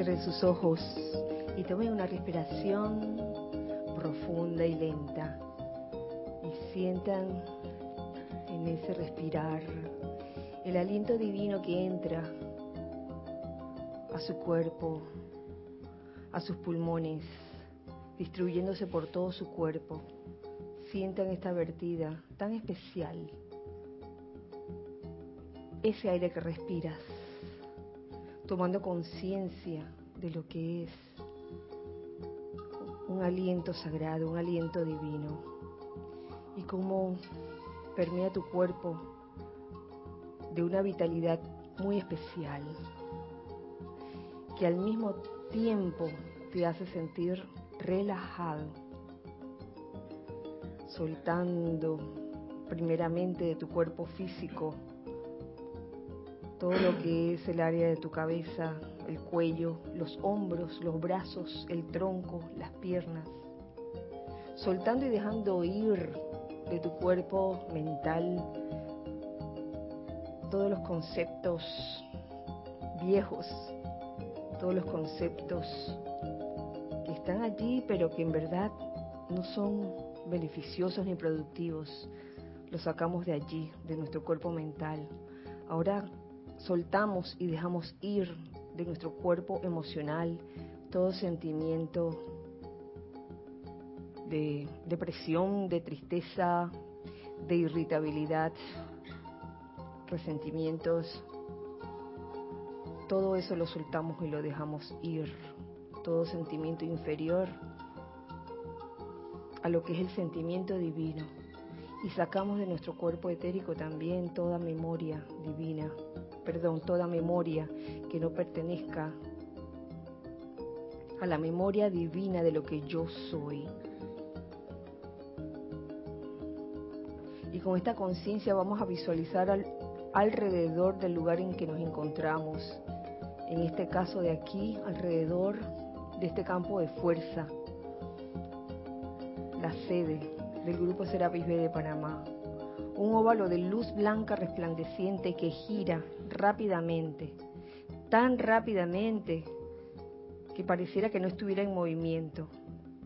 Cierren sus ojos y tomen una respiración profunda y lenta. Y sientan en ese respirar el aliento divino que entra a su cuerpo, a sus pulmones, distribuyéndose por todo su cuerpo. Sientan esta vertida tan especial. Ese aire que respiras, tomando conciencia de lo que es un aliento sagrado, un aliento divino, y cómo permea tu cuerpo de una vitalidad muy especial, que al mismo tiempo te hace sentir relajado, soltando primeramente de tu cuerpo físico todo lo que es el área de tu cabeza, el cuello, los hombros, los brazos, el tronco, las piernas, soltando y dejando ir de tu cuerpo mental todos los conceptos viejos, todos los conceptos que están allí pero que en verdad no son beneficiosos ni productivos. Los sacamos de allí, de nuestro cuerpo mental. Ahora soltamos y dejamos ir de nuestro cuerpo emocional todo sentimiento de depresión, de tristeza, de irritabilidad, resentimientos, todo eso lo soltamos y lo dejamos ir. Todo sentimiento inferior a lo que es el sentimiento divino. Y sacamos de nuestro cuerpo etérico también toda memoria divina, perdón, toda memoria que no pertenezca a la memoria divina de lo que yo soy. Y con esta conciencia vamos a visualizar al, alrededor del lugar en que nos encontramos. En este caso de aquí, alrededor de este campo de fuerza, la sede del Grupo Serapis B de Panamá. Un óvalo de luz blanca resplandeciente que gira rápidamente, tan rápidamente que pareciera que no estuviera en movimiento,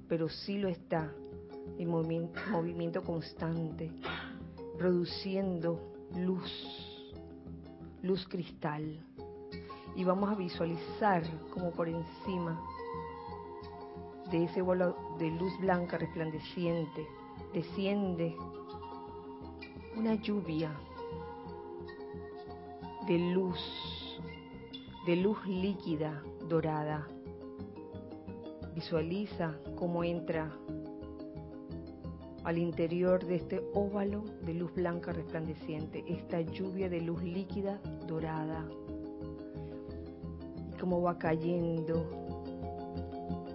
pero sí lo está, en movimiento, constante, produciendo luz luz cristal. Y vamos a visualizar como por encima de ese bolo de luz blanca resplandeciente desciende una lluvia de luz, de luz líquida dorada. Visualiza cómo entra al interior de este óvalo de luz blanca resplandeciente, esta lluvia de luz líquida dorada, y cómo va cayendo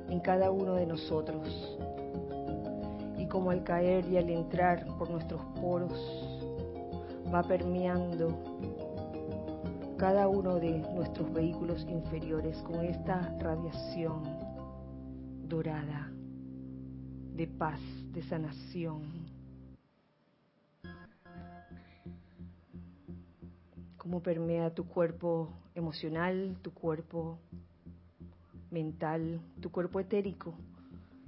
en cada uno de nosotros, y como al caer y al entrar por nuestros poros, va permeando cada uno de nuestros vehículos inferiores con esta radiación dorada de paz de sanación. Cómo permea tu cuerpo emocional, tu cuerpo mental, tu cuerpo etérico,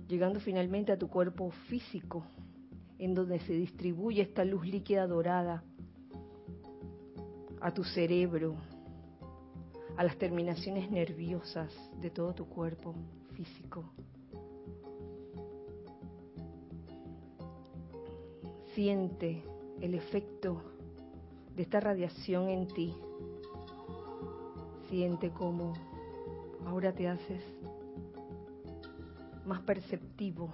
llegando finalmente a tu cuerpo físico, en donde se distribuye esta luz líquida dorada a tu cerebro, a las terminaciones nerviosas de todo tu cuerpo físico. Siente el efecto de esta radiación en ti. Siente cómo ahora te haces más perceptivo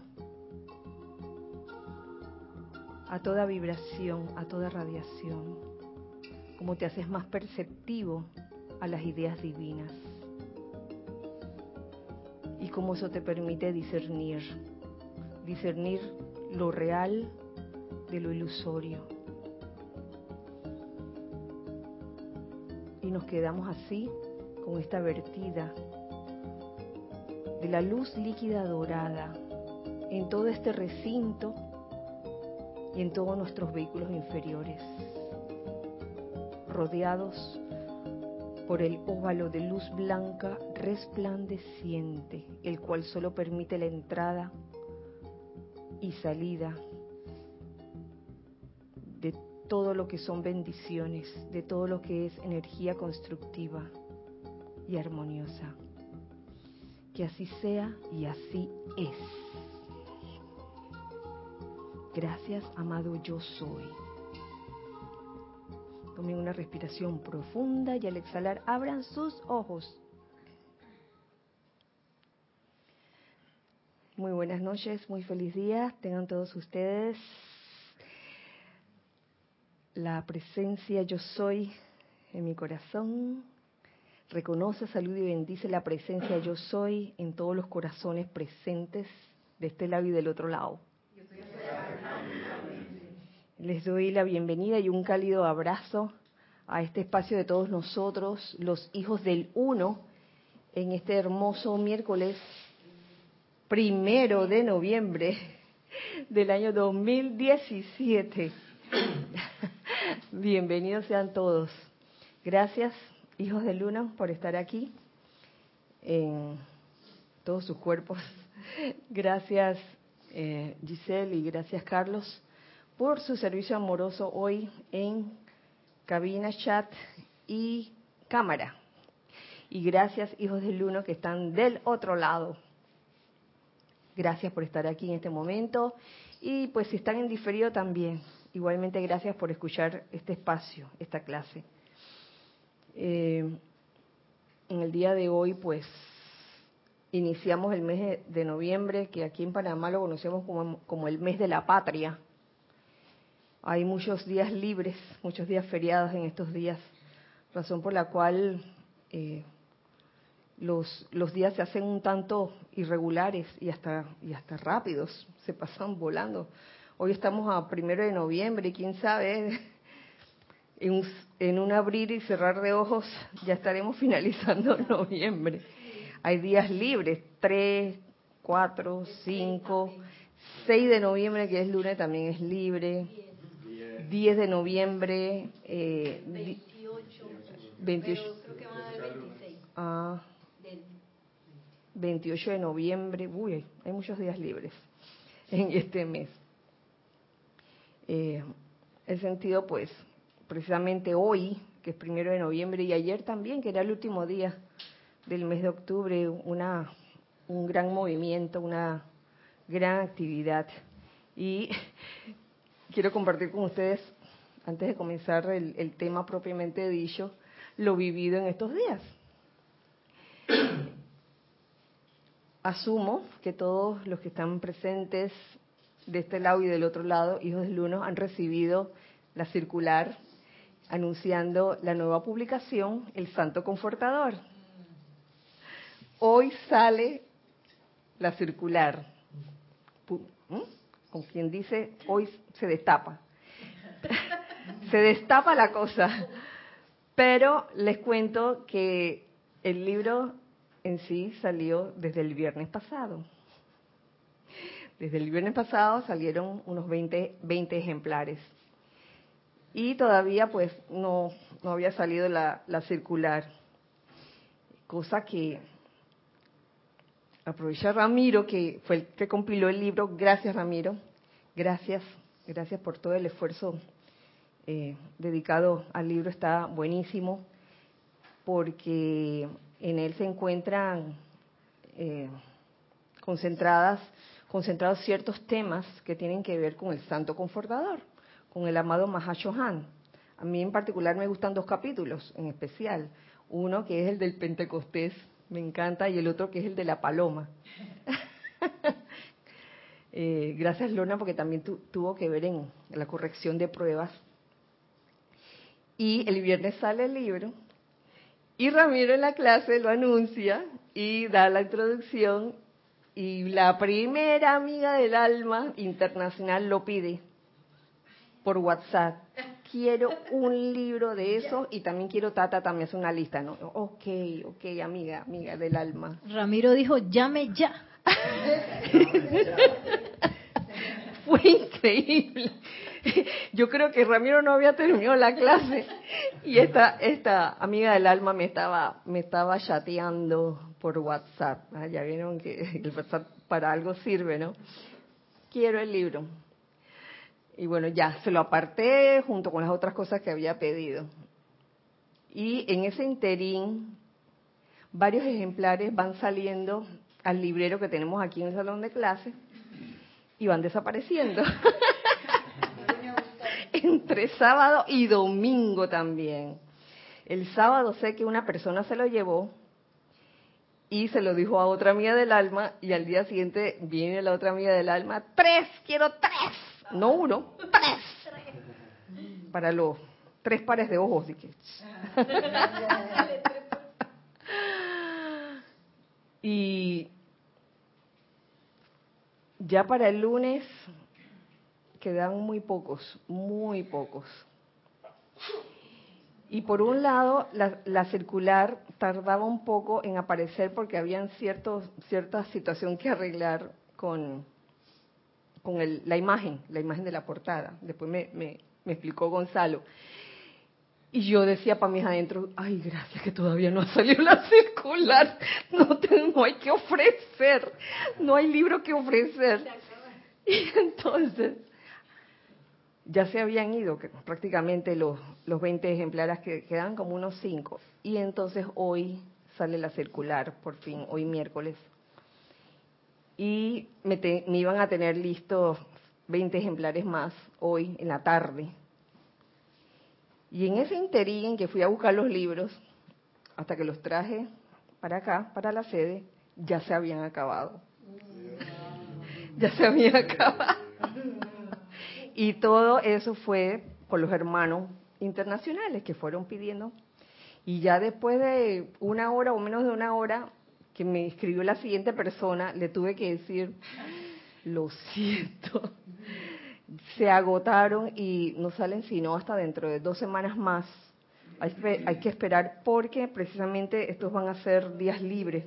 a toda vibración, a toda radiación, como te haces más perceptivo a las ideas divinas y cómo eso te permite discernir, discernir lo real de lo ilusorio. Y nos quedamos así con esta vertida de la luz líquida dorada en todo este recinto y en todos nuestros vehículos inferiores, rodeados por el óvalo de luz blanca resplandeciente, el cual solo permite la entrada y salida de todo lo que son bendiciones, de todo lo que es energía constructiva y armoniosa. Que así sea y así es. Gracias, amado yo soy. Tomen una respiración profunda y al exhalar abran sus ojos. Muy buenas noches, muy feliz día. Tengan todos ustedes la presencia yo soy en mi corazón. Reconoce, saluda y bendice la presencia yo soy en todos los corazones presentes de este lado y del otro lado. Les doy la bienvenida y un cálido abrazo a este espacio de todos nosotros, los hijos del uno, en este hermoso miércoles primero de noviembre del año 2017. Bienvenidos sean todos. Gracias, hijos del uno, por estar aquí en todos sus cuerpos. Gracias, eh, Giselle, y gracias, Carlos por su servicio amoroso hoy en cabina, chat y cámara. Y gracias, hijos del uno, que están del otro lado. Gracias por estar aquí en este momento. Y pues si están en diferido también, igualmente gracias por escuchar este espacio, esta clase. Eh, en el día de hoy, pues, iniciamos el mes de noviembre, que aquí en Panamá lo conocemos como, como el mes de la patria hay muchos días libres, muchos días feriados en estos días, razón por la cual eh, los, los días se hacen un tanto irregulares y hasta, rápidos, se pasan volando. Hoy estamos a primero de noviembre y quién sabe, en un, en un abrir y cerrar de ojos ya estaremos finalizando noviembre. Hay días libres, 3, 4, 5, 6 de noviembre que es lunes también es libre 10 de noviembre. Eh, 28. 28 creo que van a haber 26. Ah, 28 de noviembre. Uy, hay muchos días libres en este mes. Eh, he sentido, pues, precisamente hoy, que es primero de noviembre, y ayer también, que era el último día del mes de octubre, una, un gran movimiento, una gran actividad. Y quiero compartir con ustedes, antes de comenzar el, tema propiamente dicho, lo vivido en estos días. Asumo que todos los que están presentes de este lado y del otro lado, hijos del uno, han recibido la circular anunciando la nueva publicación, El Santo Confortador. Hoy sale la circular con quien dice, hoy se destapa. se destapa la cosa. Pero les cuento que el libro en sí salió desde el viernes pasado. Desde el viernes pasado salieron unos 20, 20 ejemplares. Y todavía pues no, no había salido la, la circular. Cosa que aprovecha Ramiro, que fue el que compiló el libro. Gracias, Ramiro. Gracias, gracias por todo el esfuerzo eh, dedicado al libro. Está buenísimo porque en él se encuentran eh, concentradas, concentrados ciertos temas que tienen que ver con el Santo Confortador, con el amado Mahashohan. A mí en particular me gustan dos capítulos en especial. Uno que es el del Pentecostés, me encanta, y el otro que es el de la paloma. eh, gracias Lorna porque también tuvo que ver en la corrección de pruebas. Y el viernes sale el libro y Ramiro en la clase lo anuncia y da la introducción y la primera amiga del alma internacional lo pide por WhatsApp quiero un libro de eso y también quiero Tata también hace una lista, ¿no? Ok, ok, amiga, amiga del alma. Ramiro dijo, llame ya. Fue increíble. Yo creo que Ramiro no había terminado la clase y esta, esta amiga del alma me estaba, me estaba chateando por WhatsApp. Ah, ya vieron que el WhatsApp para algo sirve, ¿no? Quiero el libro. Y bueno, ya se lo aparté junto con las otras cosas que había pedido. Y en ese interín, varios ejemplares van saliendo al librero que tenemos aquí en el salón de clase y van desapareciendo. Entre sábado y domingo también. El sábado sé que una persona se lo llevó y se lo dijo a otra amiga del alma y al día siguiente viene la otra amiga del alma, tres, quiero tres, no uno, tres, para los tres pares de ojos. y ya para el lunes quedan muy pocos, muy pocos. Y por un lado, la, circular tardaba un poco en aparecer porque habían ciertos, cierta situación que arreglar con, con el, la imagen, la imagen de la portada. Después me, me, me explicó Gonzalo. Y yo decía para mis adentro, ay, gracias que todavía no ha salido la circular, no, tengo, hay que ofrecer, no hay libro que ofrecer. Y entonces, ya se habían ido que prácticamente los, los 20 ejemplares que quedan como unos 5. Y entonces hoy sale la circular, por fin, hoy miércoles. Y me, me iban a tener listos 20 ejemplares más hoy en la tarde. Y en ese interín en que fui a buscar los libros, hasta que los traje para acá, para la sede, ya se habían acabado. ya se habían acabado. Y todo eso fue por los hermanos internacionales que fueron pidiendo. Y ya después de una hora o menos de una hora que me escribió la siguiente persona, le tuve que decir, lo siento, se agotaron y no salen sino hasta dentro de dos semanas más. Hay, hay que esperar porque precisamente estos van a ser días libres.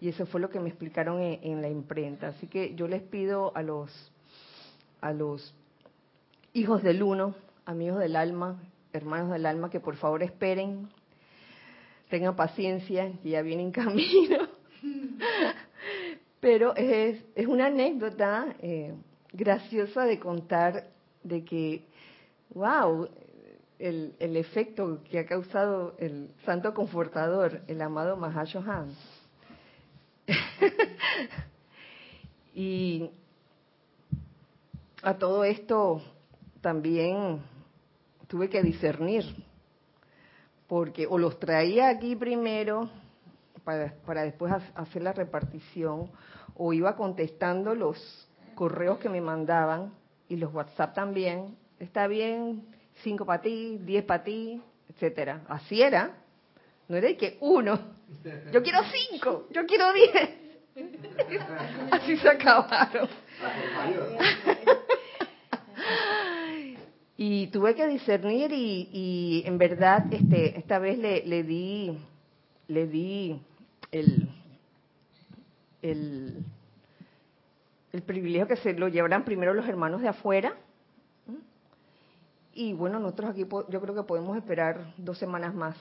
Y eso fue lo que me explicaron en, en la imprenta. Así que yo les pido a los a los hijos del uno, amigos del alma, hermanos del alma, que por favor esperen, tengan paciencia, que ya vienen camino. Pero es, es una anécdota eh, graciosa de contar de que, wow, el, el, efecto que ha causado el santo confortador, el amado Mahashohan. y a todo esto también tuve que discernir, porque o los traía aquí primero para, para después hacer la repartición, o iba contestando los correos que me mandaban y los WhatsApp también. Está bien, cinco para ti, diez para ti, etcétera. Así era. No era que uno, yo quiero cinco, yo quiero diez. Así se acabaron. y tuve que discernir y, en verdad este esta vez le, le di le di el, el, privilegio que se lo llevaran primero los hermanos de afuera. Y bueno nosotros aquí yo creo que podemos esperar dos semanas más.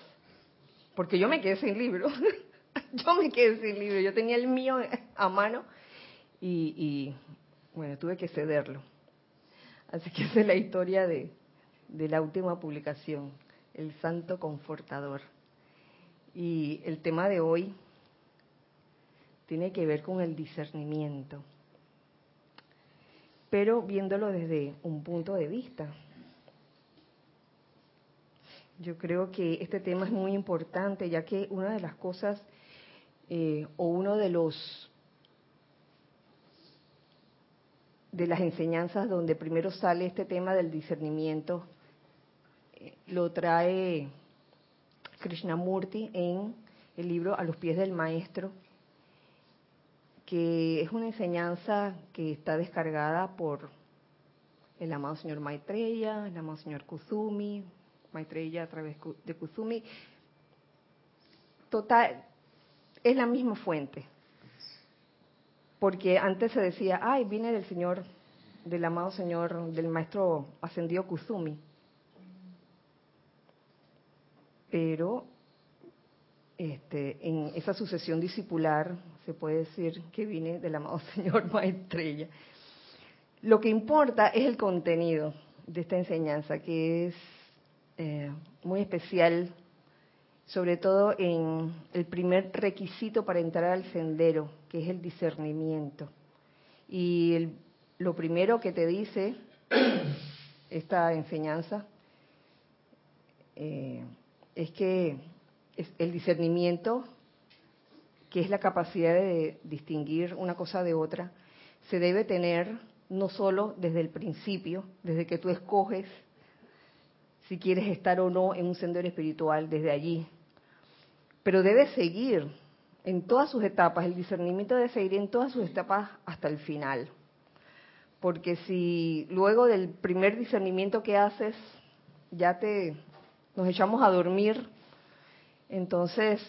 Porque yo me quedé sin libro. Yo me quedé sin libro. Yo tenía el mío a mano y, y bueno tuve que cederlo Así que esa es la historia de, la última publicación, el Santo Confortador. Y el tema de hoy tiene que ver con el discernimiento, pero viéndolo desde un punto de vista. Yo creo que este tema es muy importante, ya que una de las cosas eh, o uno de los de las enseñanzas donde primero sale este tema del discernimiento, eh, lo trae Krishnamurti en el libro A los pies del maestro, que es una enseñanza que está descargada por el amado señor Maitreya, el amado señor Kusumi, Maitreya a través de Kusumi. Total, es la misma fuente, porque antes se decía, ay, viene del Señor, del amado Señor, del Maestro Ascendido Kusumi. pero este, en esa sucesión discipular se puede decir que viene del amado Señor Maestrella. Lo que importa es el contenido de esta enseñanza, que es eh, muy especial, sobre todo en el primer requisito para entrar al sendero, que es el discernimiento. Y lo primero que te dice esta enseñanza eh, es que el discernimiento, que es la capacidad de distinguir una cosa de otra, se debe tener no solo desde el principio, desde que tú escoges si quieres estar o no en un sendero espiritual, desde allí, pero debe seguir en todas sus etapas, el discernimiento debe seguir en todas sus etapas hasta el final. Porque si luego del primer discernimiento que haces ya te nos echamos a dormir entonces,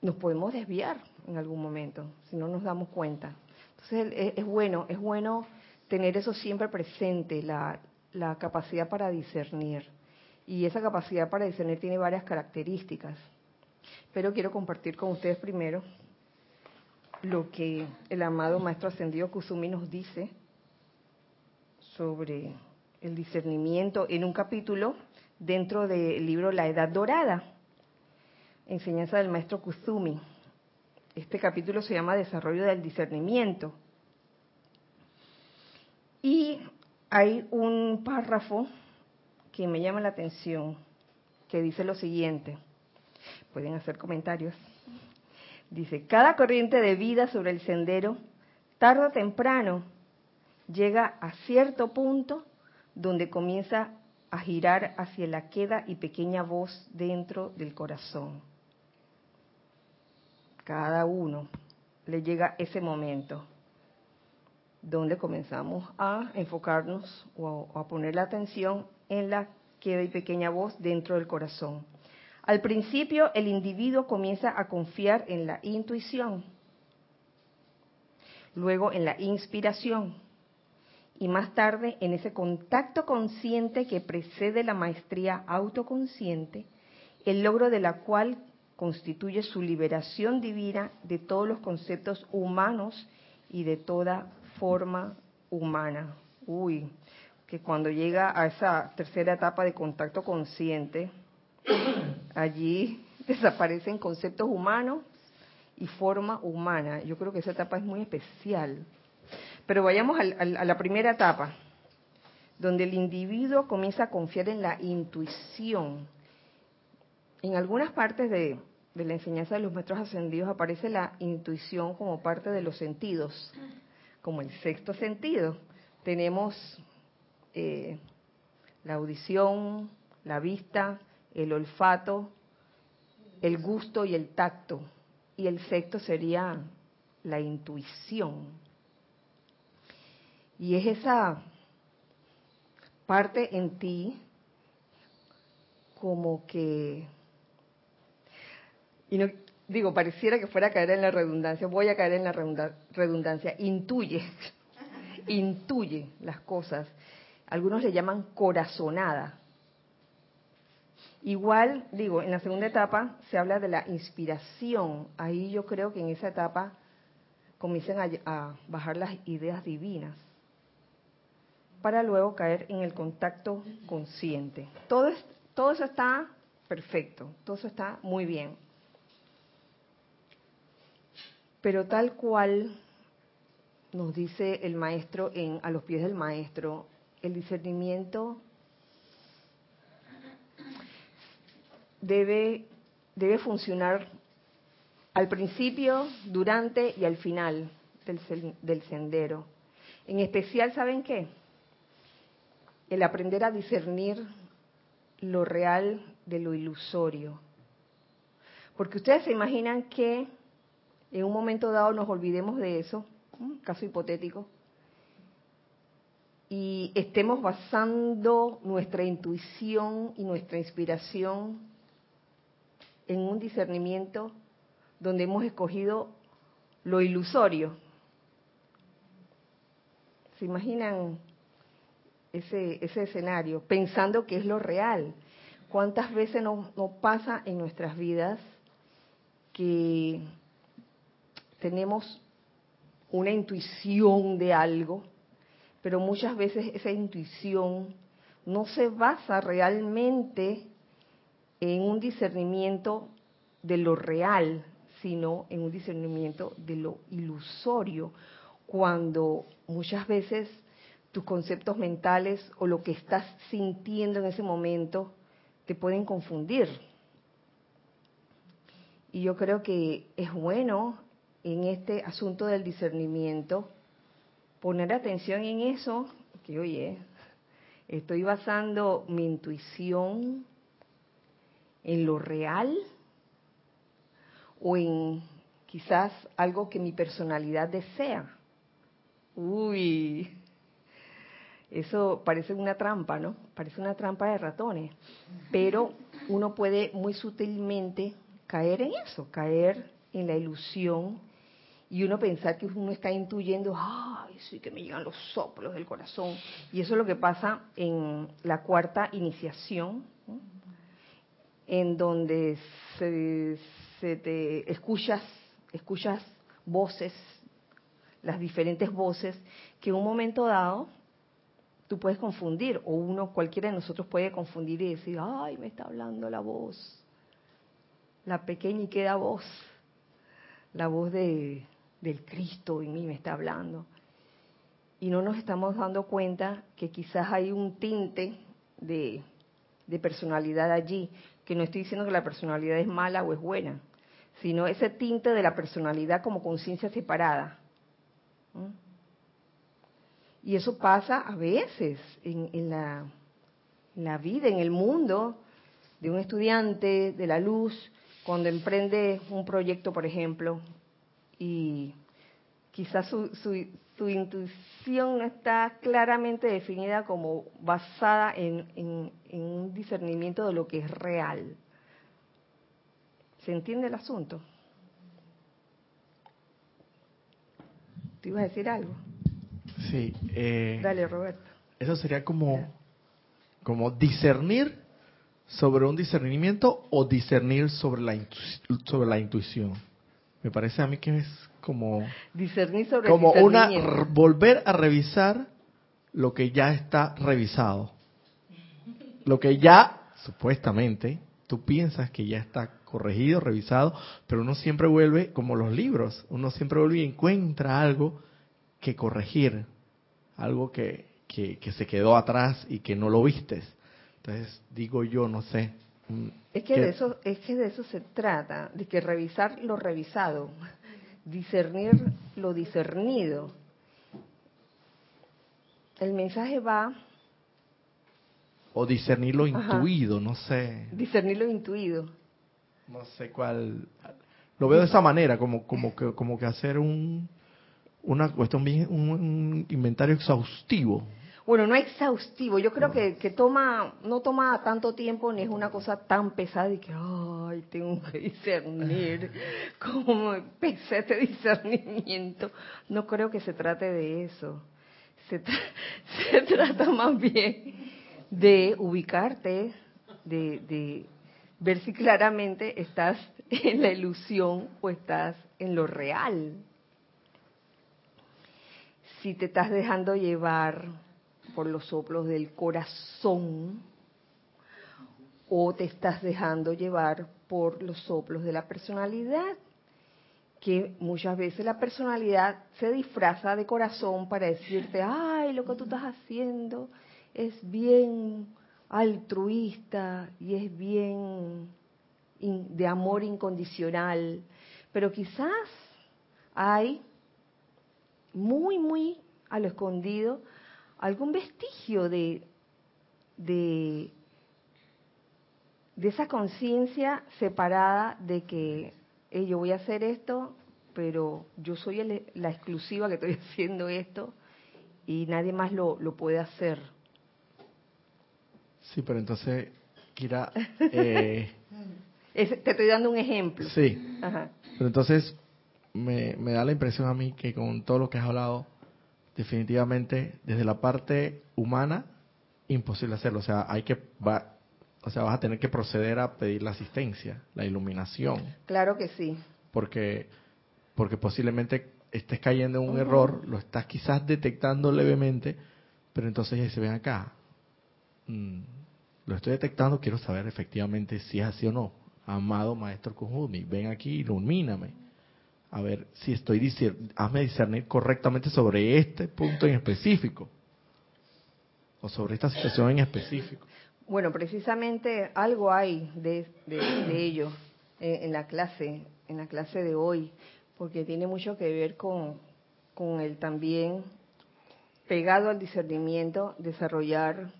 nos podemos desviar en algún momento si no nos damos cuenta. Entonces, es, bueno, es bueno tener eso siempre presente, la, la capacidad para discernir. Y esa capacidad para discernir tiene varias características. Pero quiero compartir con ustedes primero lo que el amado Maestro Ascendido Kusumi nos dice sobre el discernimiento en un capítulo dentro del libro La Edad Dorada, enseñanza del maestro Kuzumi. Este capítulo se llama Desarrollo del Discernimiento. Y hay un párrafo que me llama la atención, que dice lo siguiente. Pueden hacer comentarios. Dice, cada corriente de vida sobre el sendero, tarde o temprano, llega a cierto punto donde comienza a girar hacia la queda y pequeña voz dentro del corazón. Cada uno le llega ese momento donde comenzamos a enfocarnos o a poner la atención en la queda y pequeña voz dentro del corazón. Al principio el individuo comienza a confiar en la intuición, luego en la inspiración, y más tarde en ese contacto consciente que precede la maestría autoconsciente, el logro de la cual constituye su liberación divina de todos los conceptos humanos y de toda forma humana. Uy, que cuando llega a esa tercera etapa de contacto consciente, allí desaparecen conceptos humanos y forma humana. Yo creo que esa etapa es muy especial pero vayamos a la primera etapa, donde el individuo comienza a confiar en la intuición. En algunas partes de, la enseñanza de los maestros ascendidos aparece la intuición como parte de los sentidos, como el sexto sentido. Tenemos eh, la audición, la vista, el olfato, el gusto y el tacto. Y el sexto sería la intuición. Y es esa parte en ti como que, y no, digo, pareciera que fuera a caer en la redundancia, voy a caer en la redundancia, intuye, intuye las cosas. Algunos le llaman corazonada. Igual, digo, en la segunda etapa se habla de la inspiración. Ahí yo creo que en esa etapa comienzan a bajar las ideas divinas para luego caer en el contacto consciente. Todo, todo eso está perfecto, todo eso está muy bien. Pero tal cual nos dice el maestro en a los pies del maestro, el discernimiento debe debe funcionar al principio, durante y al final del, del sendero. En especial, ¿saben qué? el aprender a discernir lo real de lo ilusorio. Porque ustedes se imaginan que en un momento dado nos olvidemos de eso, caso hipotético, y estemos basando nuestra intuición y nuestra inspiración en un discernimiento donde hemos escogido lo ilusorio. ¿Se imaginan ese, ese escenario, pensando que es lo real. ¿Cuántas veces nos, nos pasa en nuestras vidas que tenemos una intuición de algo, pero muchas veces esa intuición no se basa realmente en un discernimiento de lo real, sino en un discernimiento de lo ilusorio, cuando muchas veces tus conceptos mentales o lo que estás sintiendo en ese momento te pueden confundir. Y yo creo que es bueno en este asunto del discernimiento poner atención en eso, que oye, estoy basando mi intuición en lo real o en quizás algo que mi personalidad desea. Uy, eso parece una trampa, ¿no? Parece una trampa de ratones. Pero uno puede muy sutilmente caer en eso, caer en la ilusión y uno pensar que uno está intuyendo, ay, sí que me llegan los soplos del corazón. Y eso es lo que pasa en la cuarta iniciación, en donde se, se te escuchas, escuchas voces, las diferentes voces, que en un momento dado tú puedes confundir, o uno, cualquiera de nosotros puede confundir y decir, ay, me está hablando la voz, la pequeña y queda voz, la voz de, del Cristo en mí me está hablando. Y no nos estamos dando cuenta que quizás hay un tinte de, personalidad allí, que no estoy diciendo que la personalidad es mala o es buena, sino ese tinte de la personalidad como conciencia separada. Y eso pasa a veces en, la vida, en el mundo de un estudiante de la luz, cuando emprende un proyecto, por ejemplo, y quizás su, su, su, intuición no está claramente definida como basada en, en, en, un discernimiento de lo que es real. ¿Se entiende el asunto? ¿Te ibas a decir algo? Sí. Eh, Dale, Roberto. Eso sería como, como discernir sobre un discernimiento o discernir sobre la, sobre la intuición. Me parece a mí que es como discernir sobre como una volver a revisar lo que ya está revisado. Lo que ya supuestamente tú piensas que ya está corregido, revisado, pero uno siempre vuelve como los libros, uno siempre vuelve y encuentra algo que corregir, algo que, que, se quedó atrás y que no lo vistes. Entonces, digo yo, no sé. Es que, de eso, es que de eso se trata, de que revisar lo revisado, discernir lo discernido. El mensaje va... O discernir lo intuido, no sé. Discernir lo intuido. No sé cuál... Lo veo de esa manera, como, como, que, como que hacer un, una cuestión bien, un, inventario exhaustivo. Bueno, no exhaustivo, yo creo que, que, toma, no toma tanto tiempo ni es una cosa tan pesada y que, ay, tengo que discernir, cómo empecé este discernimiento. No creo que se trate de eso. Se, se trata más bien de ubicarte, de, de ver si claramente estás en la ilusión o estás en lo real si te estás dejando llevar por los soplos del corazón o te estás dejando llevar por los soplos de la personalidad, que muchas veces la personalidad se disfraza de corazón para decirte, ay, lo que tú estás haciendo es bien altruista y es bien de amor incondicional, pero quizás hay muy, muy a lo escondido, algún vestigio de, de, de esa conciencia separada de que yo voy a hacer esto, pero yo soy la exclusiva que estoy haciendo esto y nadie más lo, lo puede hacer. Sí, pero entonces, Kira... Eh, te estoy dando un ejemplo. Sí. Pero entonces, me, me da la impresión a mí que con todo lo que has hablado, definitivamente desde la parte humana imposible hacerlo. O sea, hay que, va, o sea, vas a tener que proceder a pedir la asistencia, la iluminación. Claro que sí. Porque, porque posiblemente estés cayendo en un error, lo estás quizás detectando levemente, pero entonces se ven acá. Mm, lo estoy detectando, quiero saber efectivamente si es así o no. Amado Maestro Kujumi, ven aquí, ilumíname. A ver si estoy diciendo, hazme discernir correctamente sobre este punto en específico. O sobre esta situación en específico. Bueno, precisamente algo hay de, ello eh, en la clase, en la clase de hoy, porque tiene mucho que ver con, con el también pegado al discernimiento, desarrollar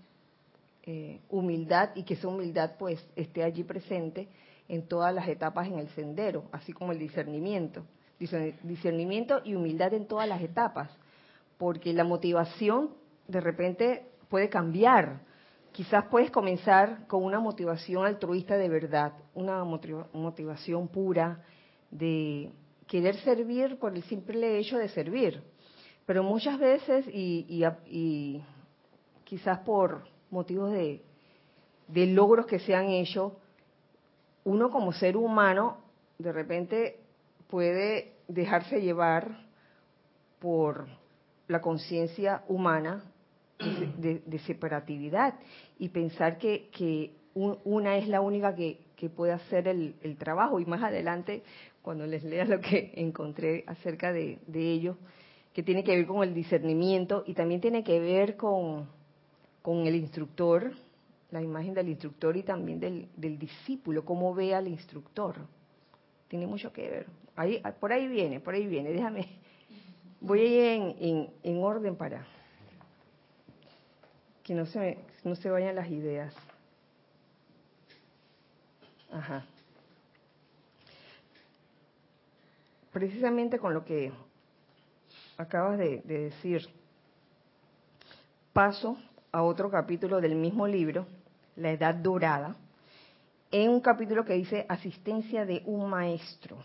eh, humildad y que esa humildad pues esté allí presente en todas las etapas en el sendero, así como el discernimiento. Discernimiento y humildad en todas las etapas, porque la motivación de repente puede cambiar. Quizás puedes comenzar con una motivación altruista de verdad, una motivación pura de querer servir por el simple hecho de servir. Pero muchas veces, y, y quizás por motivos de, logros que se han hecho, uno como ser humano de repente puede dejarse llevar por la conciencia humana de, separatividad y pensar que, una es la única que, puede hacer el, trabajo. Y más adelante, cuando les lea lo que encontré acerca de, de ello, que tiene que ver con el discernimiento y también tiene que ver con, con el instructor, la imagen del instructor y también del, discípulo, cómo ve al instructor. Tiene mucho que ver. Ahí, por ahí viene, por ahí viene. Déjame, voy ir en, en, orden para que no se, no se vayan las ideas. Ajá. Precisamente con lo que acabas de, de decir, paso a otro capítulo del mismo libro, La Edad Dorada, en un capítulo que dice asistencia de un maestro.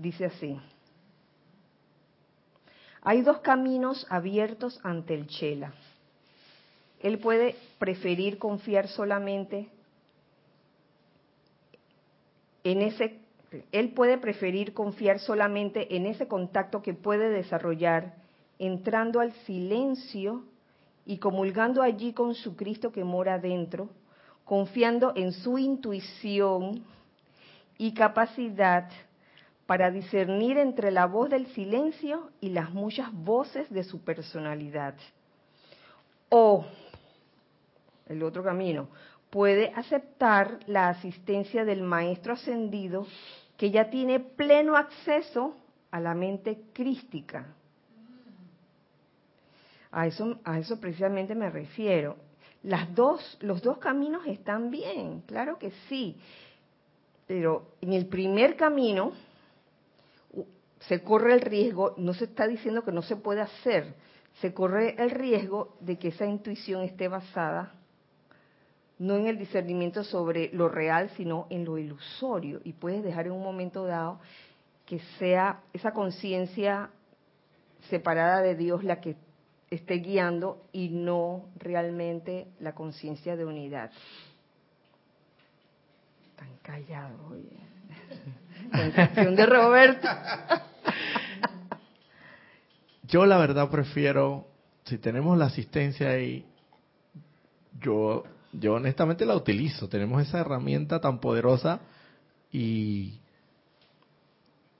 Dice así, hay dos caminos abiertos ante el Chela. Él puede preferir confiar solamente en ese él puede preferir confiar solamente en ese contacto que puede desarrollar entrando al silencio y comulgando allí con su Cristo que mora dentro, confiando en su intuición y capacidad para discernir entre la voz del silencio y las muchas voces de su personalidad. O, el otro camino, puede aceptar la asistencia del Maestro Ascendido que ya tiene pleno acceso a la mente crística a eso, a eso precisamente me refiero. Las dos, los dos caminos están bien, claro que sí. Pero en el primer camino se corre el riesgo, no se está diciendo que no se puede hacer, se corre el riesgo de que esa intuición esté basada no en el discernimiento sobre lo real, sino en lo ilusorio. Y puedes dejar en un momento dado que sea esa conciencia separada de Dios la que esté guiando y no realmente la conciencia de unidad. Tan callado, oye. Sensación de Roberto. Yo la verdad prefiero, si tenemos la asistencia ahí, yo, yo honestamente la utilizo. Tenemos esa herramienta tan poderosa y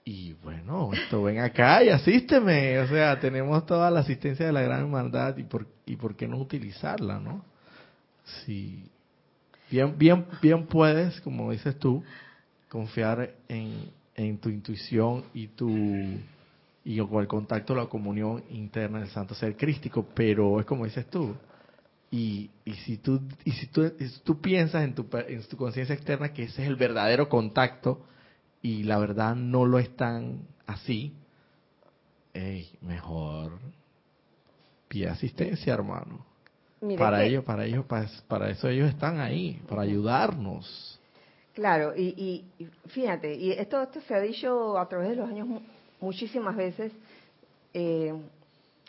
y bueno, esto ven acá y asísteme. O sea, tenemos toda la asistencia de la gran hermandad y por, y por qué no utilizarla, ¿no? Si bien, bien, bien puedes, como dices tú, confiar en, en tu intuición y tu y con el contacto, la comunión interna del Santo Ser Crístico, pero es como dices tú. Y, y si tú y si tú, si tú piensas en tu, en tu conciencia externa que ese es el verdadero contacto, y la verdad no lo están así, mejor pide asistencia, hermano. para ellos, para ellos, para, eso ellos están ahí, para ayudarnos. Claro, y, fíjate, y esto, esto se ha dicho a través de los años muchísimas veces, eh,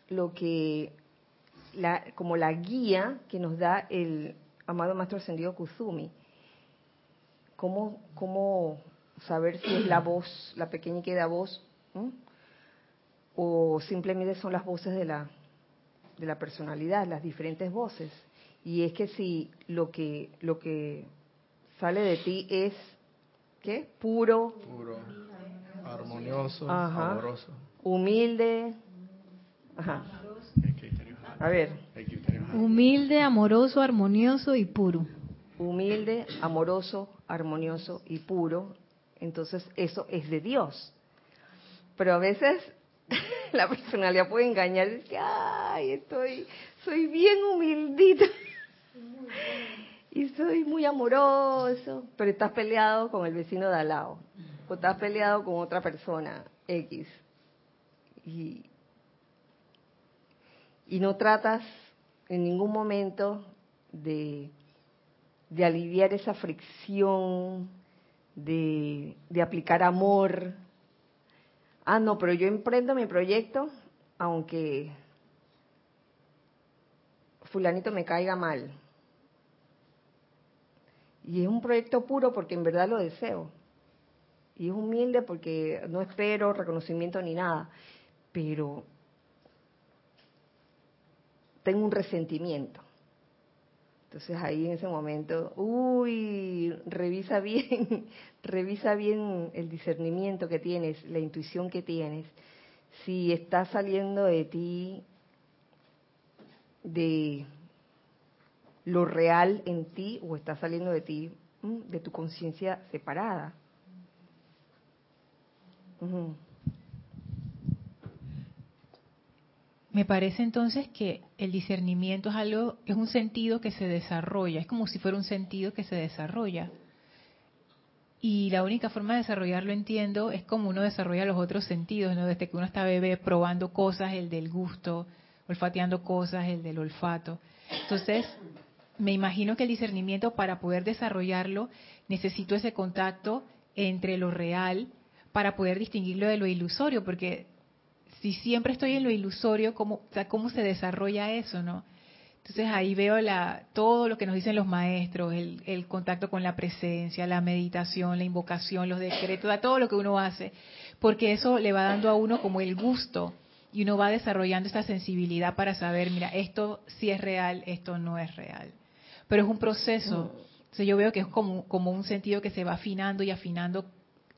lo que la, como la guía que nos da el amado Maestro Ascendido Kuzumi. ¿Cómo, cómo saber si es la voz, la pequeña y queda voz, o simplemente son las voces de la, de la personalidad, las diferentes voces? Y es que si lo que, lo que sale de ti es, ¿qué? Puro. Puro, armonioso, amoroso. Humilde. Ajá. A ver. Humilde, amoroso, armonioso y puro. Humilde, amoroso, armonioso y puro. Entonces eso es de Dios. Pero a veces la personalidad puede engañar y decir, ay, estoy, soy bien humildito y soy muy amoroso, pero estás peleado con el vecino de al lado, o estás peleado con otra persona X, y, no tratas en ningún momento de, de aliviar esa fricción, de, de aplicar amor. Ah, no, pero yo emprendo mi proyecto aunque fulanito me caiga mal. Y es un proyecto puro porque en verdad lo deseo. Y es humilde porque no espero reconocimiento ni nada. Pero tengo un resentimiento. Entonces ahí en ese momento, uy, revisa bien, revisa bien el discernimiento que tienes, la intuición que tienes. Si está saliendo de ti de lo real en ti o está saliendo de ti, de tu conciencia separada. Me parece entonces que el discernimiento es algo, es un sentido que se desarrolla, es como si fuera un sentido que se desarrolla. Y la única forma de desarrollarlo, entiendo, es como uno desarrolla los otros sentidos, ¿no? Desde que uno está bebé probando cosas, el del gusto, olfateando cosas, el del olfato. Entonces, me imagino que el discernimiento para poder desarrollarlo necesito ese contacto entre lo real para poder distinguirlo de lo ilusorio, porque si siempre estoy en lo ilusorio, ¿cómo, ¿cómo se desarrolla eso, no? Entonces ahí veo la, todo lo que nos dicen los maestros, el, el, contacto con la presencia, la meditación, la invocación, los decretos, todo lo que uno hace, porque eso le va dando a uno como el gusto y uno va desarrollando esa sensibilidad para saber, mira, esto sí es real, esto no es real pero es un proceso. Mm. yo veo que es como, como un sentido que se va afinando y afinando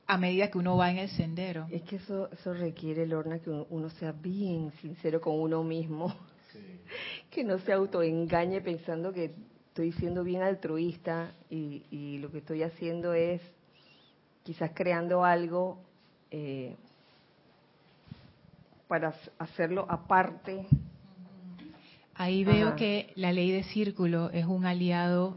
a medida que uno va en el sendero. Es que eso, eso requiere, Lorna, que uno sea bien sincero con uno mismo. Que no se autoengañe pensando que estoy siendo bien altruista y, y lo que estoy haciendo es quizás creando algo eh, para hacerlo aparte Ahí veo que la ley de círculo es un aliado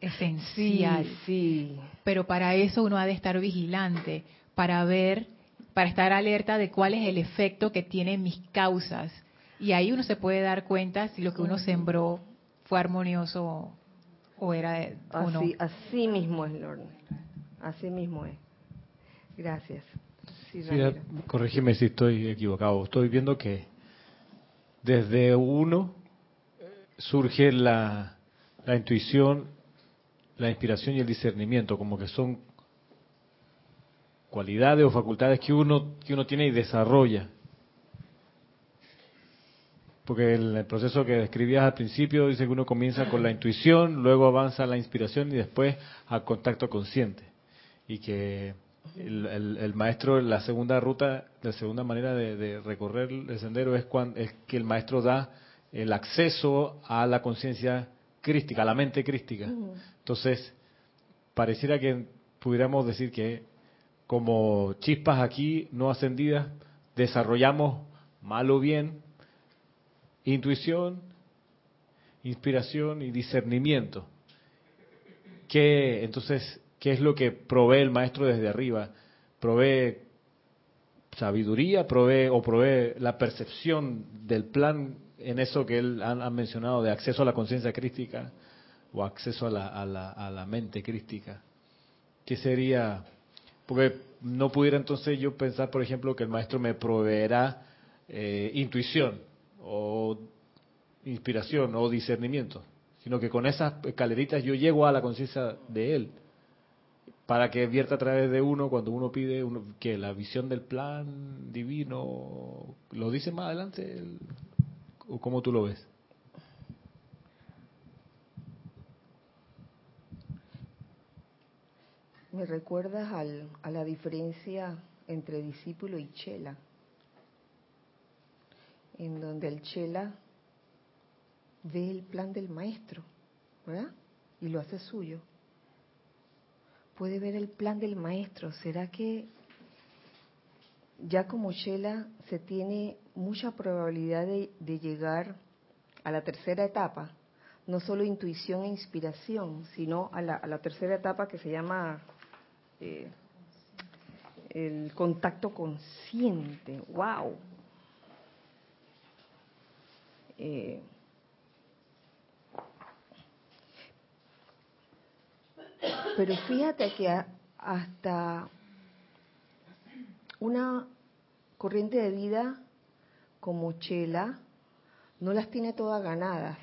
esencial. Sí, Pero para eso uno ha de estar vigilante, para ver, para estar alerta de cuál es el efecto que tienen mis causas. Y ahí uno se puede dar cuenta si lo que uno sembró fue armonioso o era de, así, no. Así mismo es, Lorna. Así mismo es. Gracias. Sí, corrígeme si estoy equivocado. Estoy viendo que desde uno surge la, la intuición, la inspiración y el discernimiento, como que son cualidades o facultades que uno, que uno tiene y desarrolla. Porque el proceso que describías al principio dice que uno comienza con la intuición, luego avanza la inspiración y después al contacto consciente. Y que el, el, maestro, la segunda ruta, la segunda manera de, de recorrer el sendero es, cuando, es que el maestro da el acceso a la conciencia crística, a la mente crística. Entonces, pareciera que pudiéramos decir que como chispas aquí no ascendidas, desarrollamos mal o bien intuición, inspiración y discernimiento. ¿Qué, entonces, ¿qué es lo que provee el maestro desde arriba? Provee sabiduría, provee o provee la percepción del plan en eso que él ha, mencionado de acceso a la conciencia crística o acceso a la, a la, mente crística. ¿Qué sería? Porque no pudiera entonces yo pensar, por ejemplo, que el maestro me proveerá eh, intuición o inspiración o discernimiento, sino que con esas escaleritas yo llego a la conciencia de Él para que vierta a través de uno cuando uno pide uno, que la visión del plan divino lo dice más adelante o cómo tú lo ves me recuerdas al, a la diferencia entre discípulo y chela en donde el chela ve el plan del maestro ¿verdad? y lo hace suyo puede ver el plan del maestro. ¿Será que ya como Shela se tiene mucha probabilidad de, llegar a la tercera etapa? No solo intuición e inspiración, sino a la, tercera etapa que se llama eh, el contacto consciente. ¡Wow! Eh, Pero fíjate que hasta una corriente de vida como Chela no las tiene todas ganadas,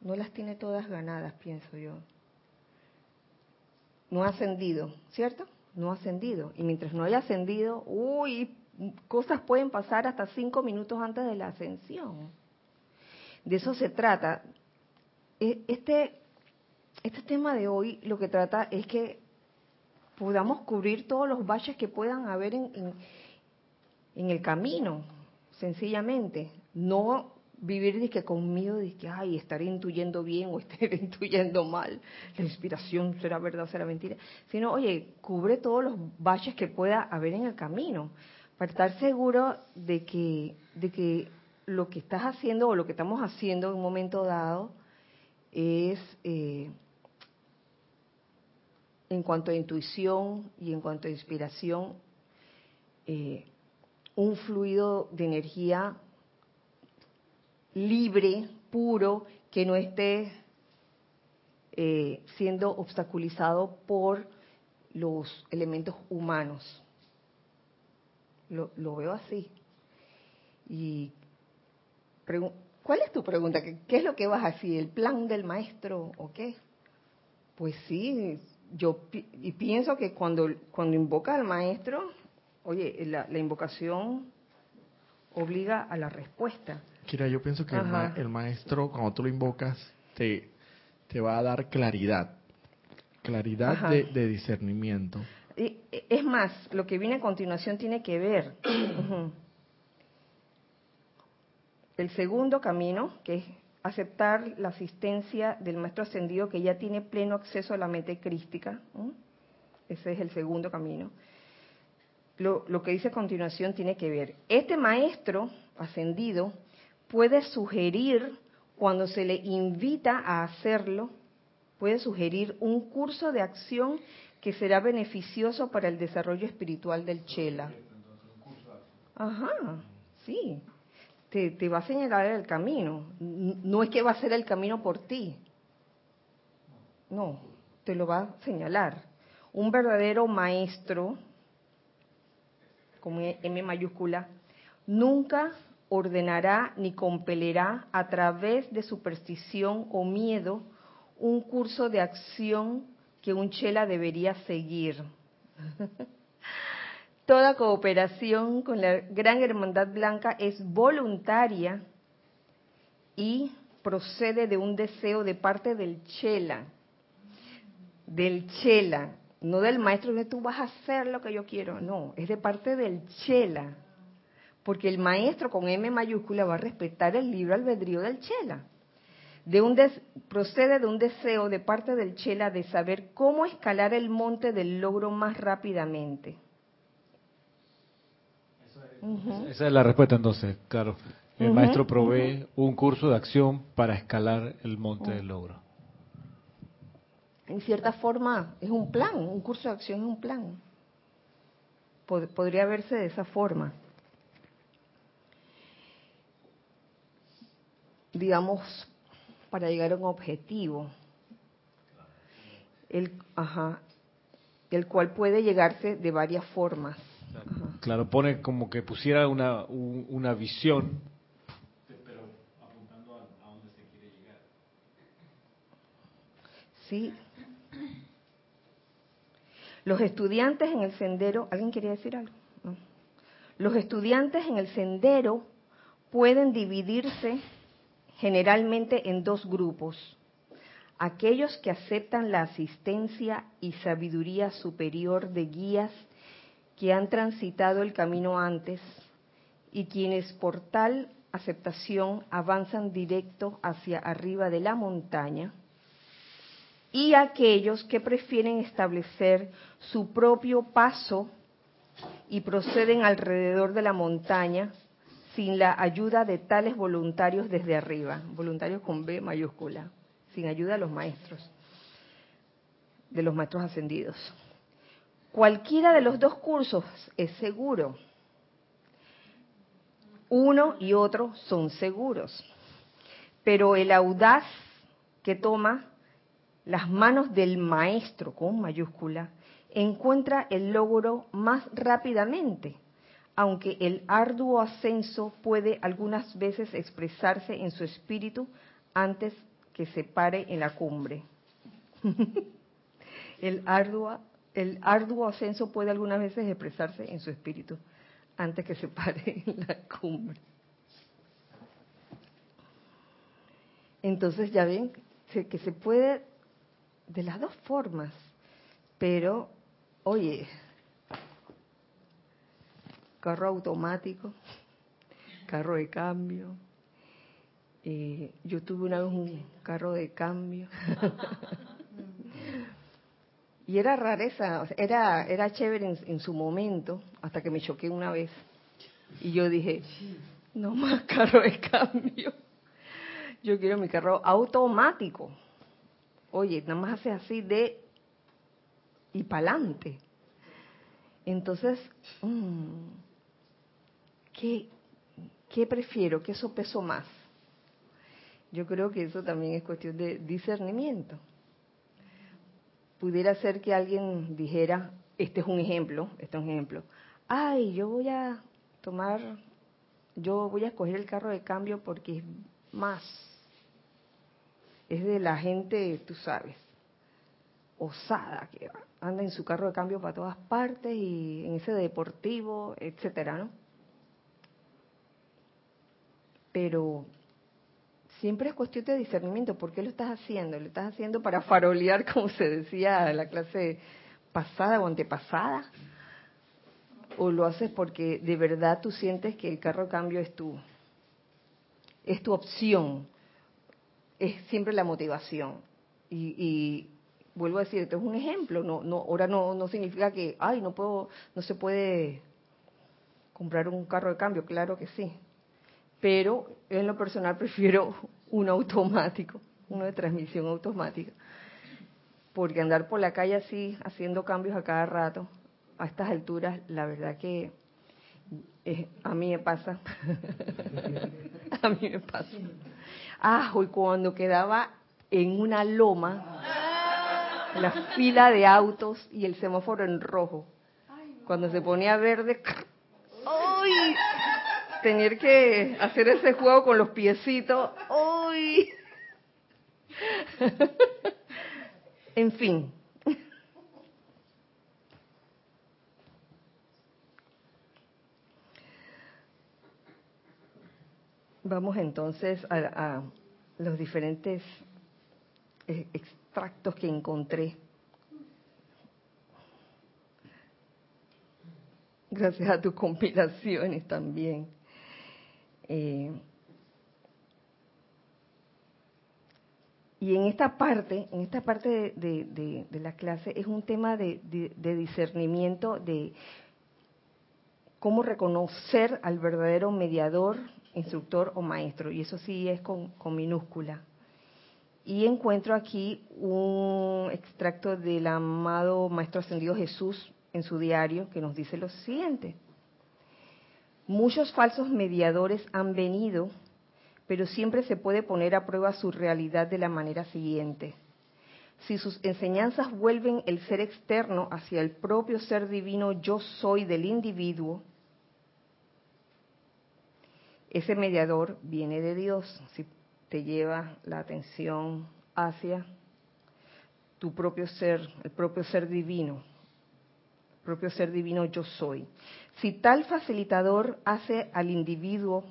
no las tiene todas ganadas, pienso yo. No ha ascendido, ¿cierto? No ha ascendido. Y mientras no haya ascendido, uy, cosas pueden pasar hasta cinco minutos antes de la ascensión. De eso se trata. E, este este tema de hoy lo que trata es que podamos cubrir todos los valles que puedan haber en, en, el camino, sencillamente. No vivir que con miedo de que, ay, estaré intuyendo bien o estaré intuyendo mal, la inspiración será verdad será mentira, sino, oye, cubre todos los valles que pueda haber en el camino, para estar seguro de que, de que lo que estás haciendo o lo que estamos haciendo en un momento dado es eh, en cuanto a intuición y en cuanto a inspiración, eh, un fluido de energía libre, puro, que no esté eh, siendo obstaculizado por los elementos humanos. Lo, veo así. Y ¿cuál es tu pregunta? ¿Qué, ¿Qué, es lo que vas a decir? ¿El plan del maestro o qué? Pues sí, yo y pienso que cuando, cuando invoca al maestro, oye, la, invocación obliga a la respuesta. Kira, yo pienso que el, maestro, cuando tú lo invocas, te, te va a dar claridad, claridad de, discernimiento. Y, es más, lo que viene a continuación tiene que ver. el segundo camino, que es aceptar la asistencia del maestro ascendido que ya tiene pleno acceso a la mente crística. Ese es el segundo camino. Lo, lo, que dice a continuación tiene que ver. Este maestro ascendido puede sugerir, cuando se le invita a hacerlo, puede sugerir un curso de acción que será beneficioso para el desarrollo espiritual del Chela. Ajá, sí te, va a señalar el camino. No es que va a ser el camino por ti. No, te lo va a señalar. Un verdadero maestro, como M mayúscula, nunca ordenará ni compelerá a través de superstición o miedo un curso de acción que un chela debería seguir. Toda cooperación con la Gran Hermandad Blanca es voluntaria y procede de un deseo de parte del Chela, del Chela, no del maestro que tú vas a hacer lo que yo quiero, no, es de parte del Chela, porque el maestro con M mayúscula va a respetar el libro albedrío del Chela. De un procede de un deseo de parte del Chela de saber cómo escalar el monte del logro más rápidamente. Esa es la respuesta entonces, claro. El maestro provee un curso de acción para escalar el monte del logro. En cierta forma es un plan, un curso de acción es un plan. podría verse de esa forma. Digamos, para llegar a un objetivo. El, ajá, el cual puede llegarse de varias formas. Claro, pone como que pusiera una, una visión. Pero apuntando a, dónde se quiere ¿sí? Los estudiantes en el sendero, ¿alguien quería decir algo? Los estudiantes en el sendero pueden dividirse generalmente en dos grupos. Aquellos que aceptan la asistencia y sabiduría superior de guías que han transitado el camino antes y quienes por tal aceptación avanzan directo hacia arriba de la montaña, y aquellos que prefieren establecer su propio paso y proceden alrededor de la montaña sin la ayuda de tales voluntarios desde arriba, voluntarios con B mayúscula, sin ayuda de los maestros, de los maestros ascendidos. Cualquiera de los dos cursos es seguro. Uno y otro son seguros. Pero el audaz que toma las manos del maestro con mayúscula encuentra el logro más rápidamente, aunque el arduo ascenso puede algunas veces expresarse en su espíritu antes que se pare en la cumbre. el, arduo, el arduo ascenso puede algunas veces expresarse en su espíritu antes que se pare en la cumbre. Entonces ya ven que se puede de las dos formas, pero oye, carro automático, carro de cambio. Eh, yo tuve una vez un carro de cambio. y era rareza, era, era chévere en, su momento, hasta que me choqué una vez. Y yo dije, no más carro de cambio. Yo quiero mi carro automático. Oye, nada más hace así de y pa'lante. Entonces, mmm, ¿qué, ¿qué prefiero? ¿Qué sopeso más? Yo creo que eso también es cuestión de discernimiento. Pudiera ser que alguien dijera, este es un ejemplo, este es un ejemplo, ay, yo voy a tomar, yo voy a escoger el carro de cambio porque es más, es de la gente, tú sabes, osada, que anda en su carro de cambio para todas partes y en ese deportivo, etcétera, ¿no? Pero siempre es cuestión de discernimiento. ¿Por qué lo estás haciendo? ¿Lo estás haciendo para farolear, como se decía la clase pasada o antepasada? ¿O lo haces porque de verdad tú sientes que el carro de cambio es tu, es tu opción? Es siempre la motivación. Y, y vuelvo a decir, esto es un ejemplo. No, no, ahora no, no significa que, ay, no puedo, no se puede comprar un carro de cambio. Claro que sí pero en lo personal prefiero un automático, uno de transmisión automática, porque andar por la calle así, haciendo cambios a cada rato, a estas alturas, la verdad que a mí me pasa, a mí me pasa. Ah, y cuando quedaba en una loma, la fila de autos y el semáforo en rojo, cuando se ponía verde, ¡ay! tener que hacer ese juego con los piecitos. ¡Uy! en fin. Vamos entonces a, a los diferentes eh, extractos que encontré. Gracias a tus compilaciones también. Eh, y en esta parte, en esta parte de, la clase es un tema de, discernimiento de cómo reconocer al verdadero mediador, instructor o maestro. Y eso sí es con, minúscula. Y encuentro aquí un extracto del amado Maestro Ascendido Jesús en su diario que nos dice lo siguiente. Muchos falsos mediadores han venido, pero siempre se puede poner a prueba su realidad de la manera siguiente. Si sus enseñanzas vuelven el ser externo hacia el propio ser divino yo soy del individuo, ese mediador viene de Dios. Si te lleva la atención hacia tu propio ser, el propio ser divino, el propio ser divino yo soy. Si tal facilitador hace al individuo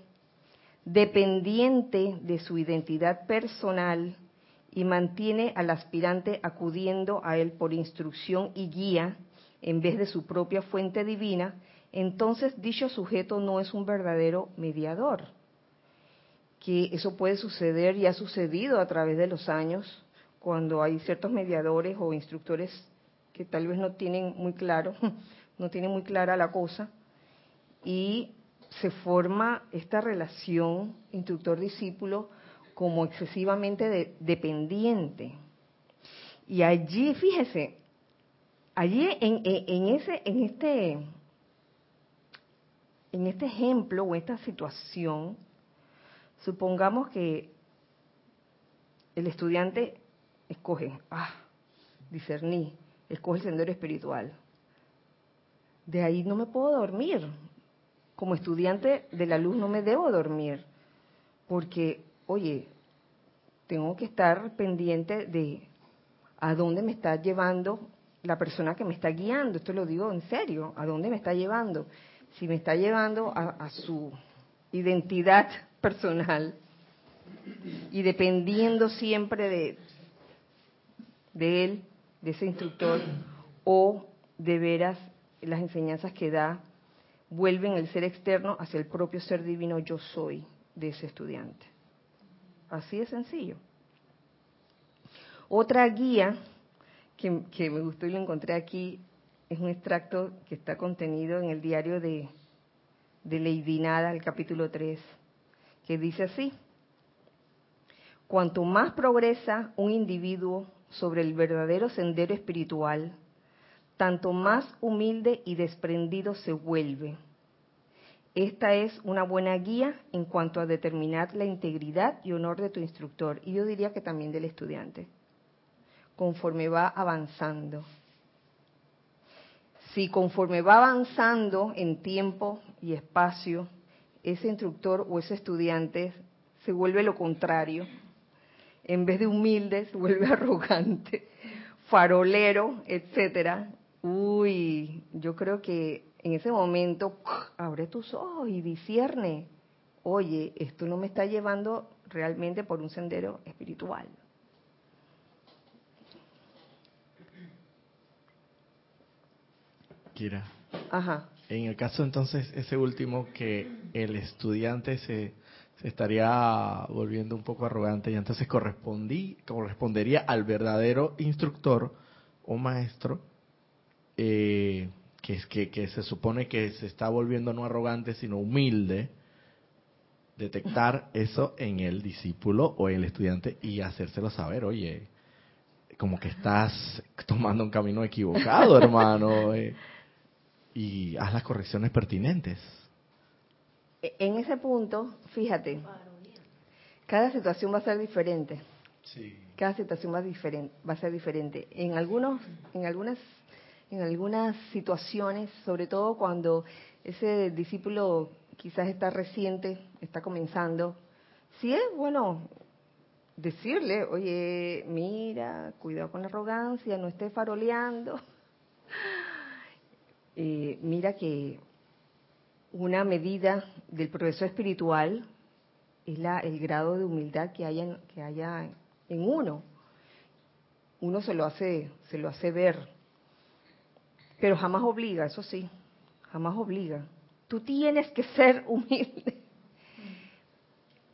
dependiente de su identidad personal y mantiene al aspirante acudiendo a él por instrucción y guía en vez de su propia fuente divina, entonces dicho sujeto no es un verdadero mediador. Que eso puede suceder y ha sucedido a través de los años cuando hay ciertos mediadores o instructores que tal vez no tienen muy claro, no tienen muy clara la cosa y se forma esta relación instructor-discípulo como excesivamente dependiente. Y allí, fíjese, allí en, ese, en este, en este ejemplo o esta situación, supongamos que el estudiante escoge, ah, discerní, escoge el sendero espiritual. De ahí no me puedo dormir. Como estudiante de la luz no me debo dormir, porque, oye, tengo que estar pendiente de a dónde me está llevando la persona que me está guiando. Esto lo digo en serio, a dónde me está llevando. Si me está llevando a, su identidad personal y dependiendo siempre de, de él, de ese instructor, o de veras las enseñanzas que da vuelven el ser externo hacia el propio ser divino yo soy de ese estudiante. Así de sencillo. Otra guía que, que, me gustó y lo encontré aquí es un extracto que está contenido en el diario de, de Lady Nada, el capítulo 3, que dice así, cuanto más progresa un individuo sobre el verdadero sendero espiritual, tanto más humilde y desprendido se vuelve. Esta es una buena guía en cuanto a determinar la integridad y honor de tu instructor, y yo diría que también del estudiante, conforme va avanzando. Si conforme va avanzando en tiempo y espacio, ese instructor o ese estudiante se vuelve lo contrario, en vez de humilde se vuelve arrogante, farolero, etcétera. Uy, yo creo que en ese momento abre tus ojos y discierne, oye, esto no me está llevando realmente por un sendero espiritual. Kira. Ajá. En el caso entonces, ese último, que el estudiante se se estaría volviendo un poco arrogante y entonces correspondí, correspondería al verdadero instructor o maestro eh, que, es, que, que se supone que se está volviendo no arrogante sino humilde, detectar eso en el discípulo o el estudiante y hacérselo saber, oye, como que estás tomando un camino equivocado, hermano, eh, y haz las correcciones pertinentes en ese punto, fíjate, cada situación va a ser diferente. Cada situación va, diferente, va a ser diferente. En algunos, en algunas, en algunas situaciones, sobre todo cuando ese discípulo quizás está reciente, está comenzando, sí es bueno decirle, oye, mira, cuidado con la arrogancia, no estés faroleando. Eh, mira que una medida del progreso espiritual es la, el grado de humildad que haya, que haya en uno. Uno se lo hace, se lo hace ver, pero jamás obliga, eso sí, jamás obliga. Tú tienes que ser humilde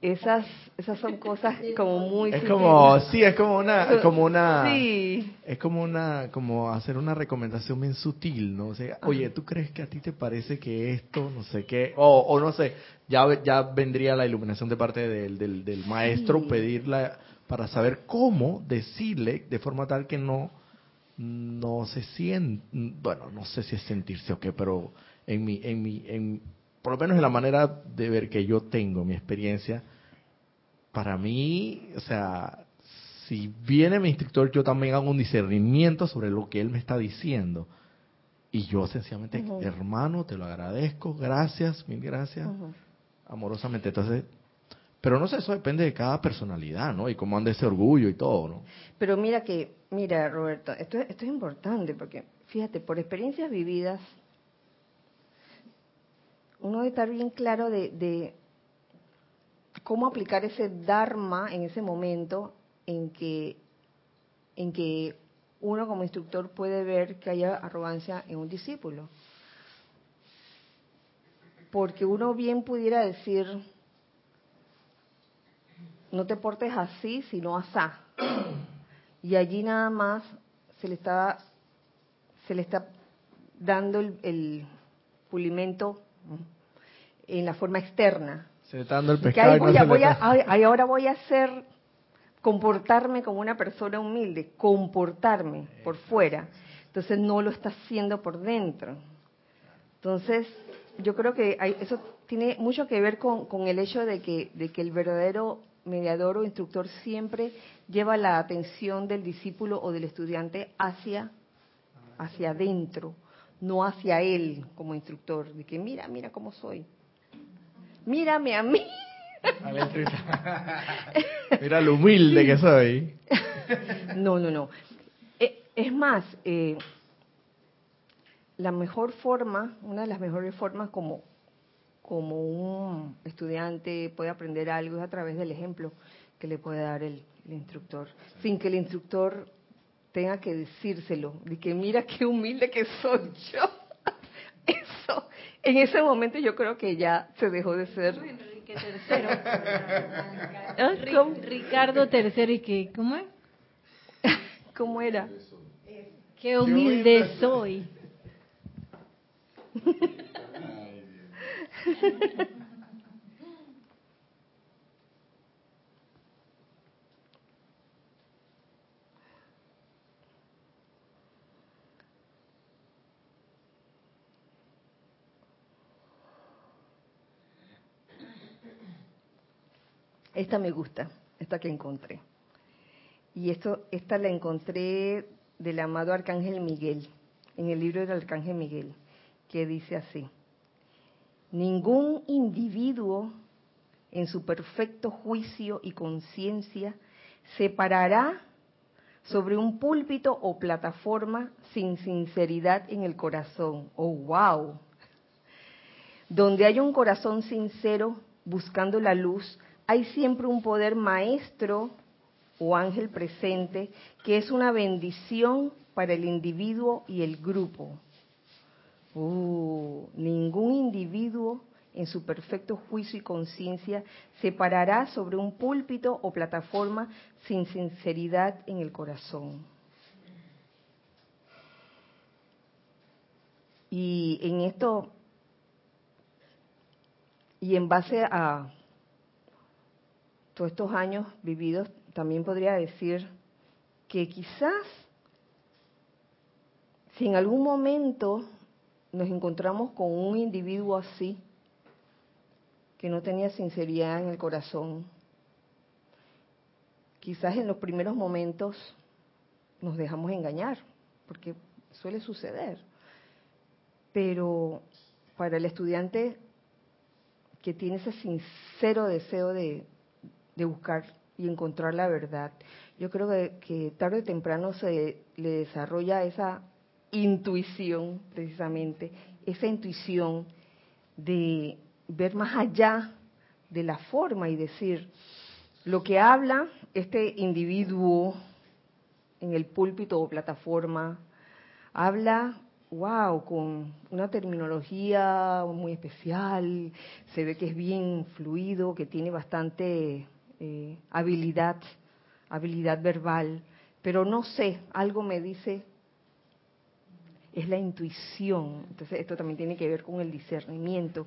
esas esas son cosas como muy es como sí es como una como una sí. es como una como hacer una recomendación bien sutil no o sea oye tú crees que a ti te parece que esto no sé qué o, o no sé ya ya vendría la iluminación de parte del del, del maestro pedirla para saber cómo decirle de forma tal que no no se siente bueno no sé si es sentirse o qué pero en mi en mi en por lo menos en la manera de ver que yo tengo, mi experiencia, para mí, o sea, si viene mi instructor, yo también hago un discernimiento sobre lo que él me está diciendo. Y yo sencillamente, hermano, te lo agradezco, gracias, mil gracias, amorosamente. Entonces, Pero no sé, eso depende de cada personalidad, ¿no? Y cómo anda ese orgullo y todo, ¿no? Pero mira que, mira Roberto, esto, esto es importante porque, fíjate, por experiencias vividas, uno debe estar bien claro de, de cómo aplicar ese dharma en ese momento en que, en que uno como instructor puede ver que haya arrogancia en un discípulo. Porque uno bien pudiera decir, no te portes así, sino asá. Y allí nada más se le está, se le está dando el, el pulimento en la forma externa. Se le está dando el Que pescado. ahí y no voy a, le voy a- está- ay, ay, ahora voy a hacer, comportarme como una persona humilde, comportarme por fuera. Entonces no lo está haciendo por dentro. Entonces, yo creo que hay- eso tiene mucho que ver con, con el hecho de que, de que el verdadero mediador o instructor siempre lleva la atención del discípulo o del estudiante hacia, hacia adentro, no hacia él como instructor, de que mira, mira cómo soy. Mírame a mí. Mira lo humilde que soy. No, no, no. Eh, Es más, eh, la mejor forma, una de las mejores formas como, como un estudiante puede aprender algo es a través del ejemplo que le puede dar el, el instructor, sin que el instructor tenga que decírselo, de que mira qué humilde que soy yo. Eso, en ese momento yo creo que ya se dejó de ser. Enrique tercero. Ah, ¿Cómo, Ricardo tercero y que, ¿cómo es? cómo era? Qué humilde soy. Esta me gusta, esta que encontré. Y esto, esta la encontré del amado Arcángel Miguel, en el libro del Arcángel Miguel, que dice así, ningún individuo en su perfecto juicio y conciencia se parará sobre un púlpito o plataforma sin sinceridad en el corazón. Oh, wow. Donde hay un corazón sincero buscando la luz, hay siempre un poder maestro o ángel presente que es una bendición para el individuo y el grupo. Uh, ningún individuo en su perfecto juicio y conciencia se parará sobre un púlpito o plataforma sin sinceridad en el corazón. Y en esto, y en base a todos estos años vividos, también podría decir que quizás si en algún momento nos encontramos con un individuo así, que no tenía sinceridad en el corazón, quizás en los primeros momentos nos dejamos engañar, porque suele suceder. Pero para el estudiante que tiene ese sincero deseo de, de buscar y encontrar la verdad, yo creo que, tarde o temprano se le desarrolla esa intuición, precisamente, esa intuición de ver más allá de la forma y decir, lo que habla este individuo en el púlpito o plataforma, habla, wow, con una terminología muy especial, se ve que es bien fluido, que tiene bastante eh, habilidad, habilidad verbal, pero no sé, algo me dice es la intuición. Entonces esto también tiene que ver con el discernimiento.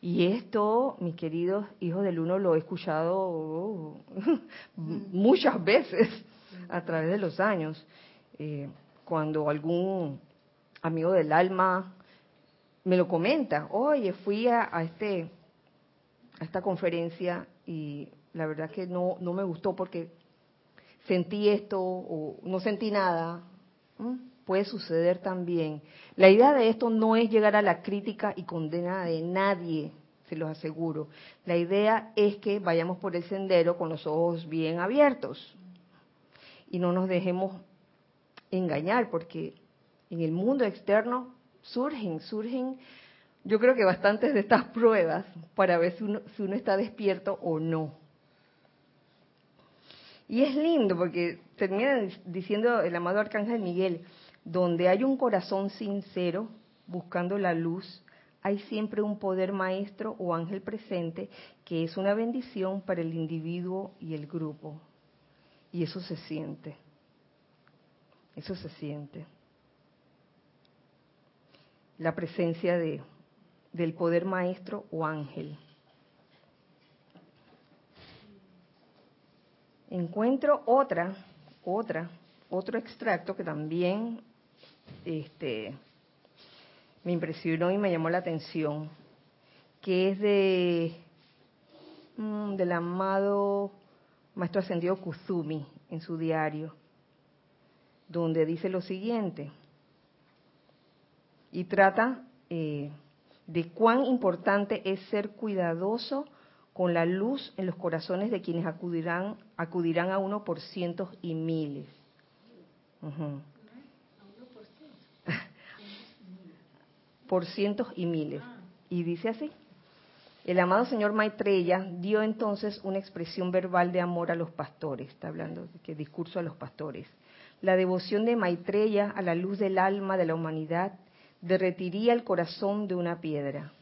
Y esto, mis queridos hijos del uno, lo he escuchado oh, muchas veces a través de los años. Eh, cuando algún amigo del alma me lo comenta, oye, fui a, a este a esta conferencia y la verdad que no, no me gustó porque sentí esto o no sentí nada. ¿Mm? puede suceder también. La idea de esto no es llegar a la crítica y condena de nadie, se los aseguro. La idea es que vayamos por el sendero con los ojos bien abiertos y no nos dejemos engañar, porque en el mundo externo surgen, surgen, yo creo que bastantes de estas pruebas para ver si uno, si uno está despierto o no. Y es lindo porque termina diciendo el amado Arcángel Miguel, donde hay un corazón sincero buscando la luz, hay siempre un poder maestro o ángel presente que es una bendición para el individuo y el grupo. Y eso se siente. Eso se siente. La presencia de, del poder maestro o ángel. Encuentro otra, otra, otro extracto que también este, me impresionó y me llamó la atención, que es de mm, del amado Maestro Ascendido Kuzumi en su diario, donde dice lo siguiente, y trata eh, de cuán importante es ser cuidadoso con la luz en los corazones de quienes acudirán, acudirán a uno por cientos y miles. por cientos y miles. Y dice así. El amado señor Maitreya dio entonces una expresión verbal de amor a los pastores. Está hablando de que discurso a los pastores. La devoción de Maitreya a la luz del alma de la humanidad derretiría el corazón de una piedra.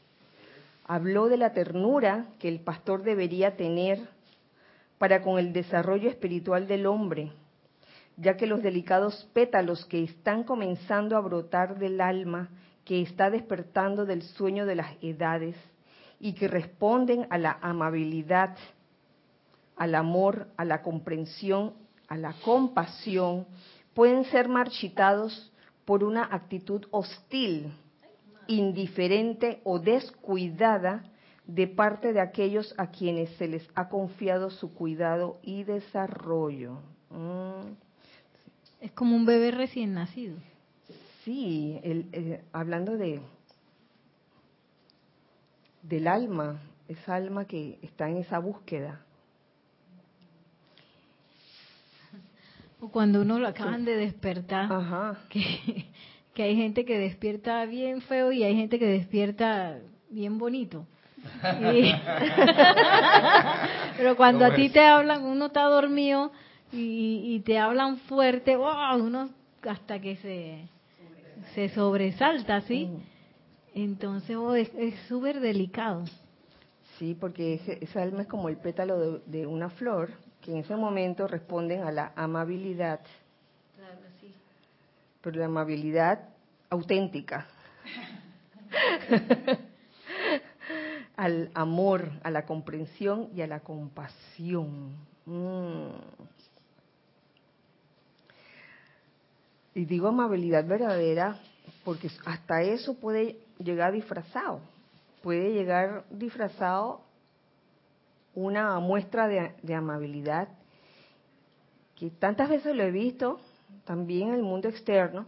Habló de la ternura que el pastor debería tener para con el desarrollo espiritual del hombre, ya que los delicados pétalos que están comenzando a brotar del alma que está despertando del sueño de las edades y que responden a la amabilidad, al amor, a la comprensión, a la compasión, pueden ser marchitados por una actitud hostil, indiferente o descuidada de parte de aquellos a quienes se les ha confiado su cuidado y desarrollo. Mm. Es como un bebé recién nacido. Sí, eh, hablando de del alma, esa alma que está en esa búsqueda. O cuando uno lo acaban de despertar, Que, que hay gente que despierta bien feo y hay gente que despierta bien bonito. Pero cuando a ti te hablan, uno está dormido y, te hablan fuerte, wow, uno hasta que se se sobresalta, ¿sí? Mm. Entonces oh, es súper delicado. Sí, porque esa alma es como el pétalo de, una flor, que en ese momento responden a la amabilidad. Claro, sí. Pero la amabilidad auténtica. al amor, a la comprensión y a la compasión. Mm. Y digo amabilidad verdadera porque hasta eso puede llegar disfrazado. Puede llegar disfrazado una muestra de, amabilidad que tantas veces lo he visto también en el mundo externo,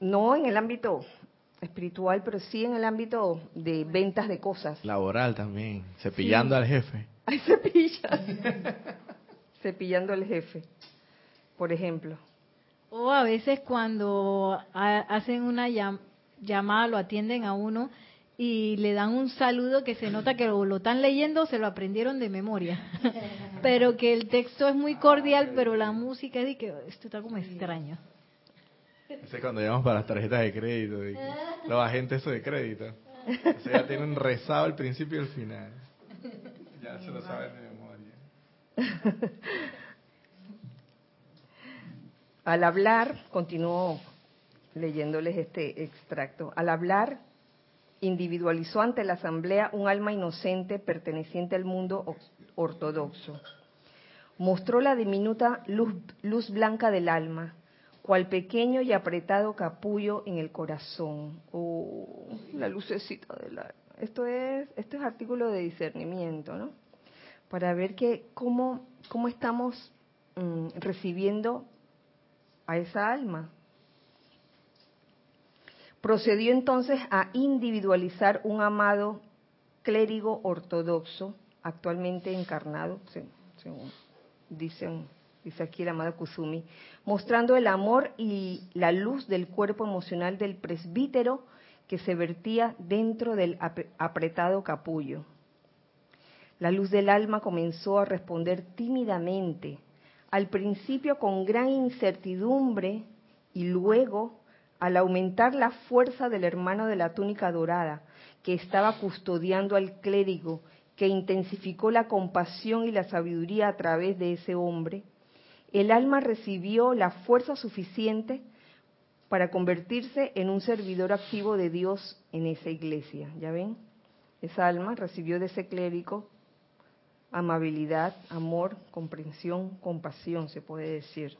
no en el ámbito espiritual, pero sí en el ámbito de ventas de cosas. Laboral también, cepillando al jefe. Ay, cepilla. cepillando al jefe, por ejemplo. O a veces cuando hacen una llamada, lo atienden a uno y le dan un saludo que se nota que lo, están leyendo, se lo aprendieron de memoria. pero que el texto es muy cordial, pero la música es de que esto está como extraño. Ese es cuando llamamos para las tarjetas de crédito, los agentes de crédito. O sea, ya tienen rezado el principio y el final. Ya se lo saben de memoria. Al hablar, continúo leyéndoles este extracto, al hablar individualizó ante la asamblea un alma inocente perteneciente al mundo ortodoxo. Mostró la diminuta luz, blanca del alma, cual pequeño y apretado capullo en el corazón. Oh, la lucecita del alma. Esto es, esto es artículo de discernimiento, ¿no? Para ver que cómo, cómo estamos mm, recibiendo a esa alma. Procedió entonces a individualizar un amado clérigo ortodoxo, actualmente encarnado, según dicen, dice aquí el amado Kusumi, mostrando el amor y la luz del cuerpo emocional del presbítero que se vertía dentro del apretado capullo. La luz del alma comenzó a responder tímidamente, al principio con gran incertidumbre y luego, al aumentar la fuerza del hermano de la túnica dorada, que estaba custodiando al clérigo, que intensificó la compasión y la sabiduría a través de ese hombre, el alma recibió la fuerza suficiente para convertirse en un servidor activo de Dios en esa iglesia. ¿Ya ven? Esa alma recibió de ese clérigo amabilidad, amor, comprensión, compasión, se puede decir.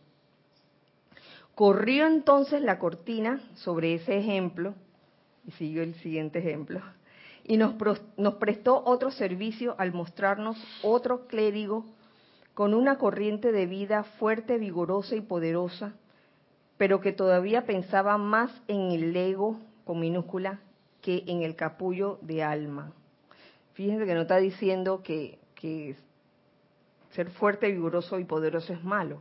Corrió entonces la cortina sobre ese ejemplo, y siguió el siguiente ejemplo, y nos, nos prestó otro servicio al mostrarnos otro clérigo con una corriente de vida fuerte, vigorosa y poderosa, pero que todavía pensaba más en el ego, con minúscula, que en el capullo de alma. Fíjense que no está diciendo que, ser fuerte, vigoroso y poderoso es malo,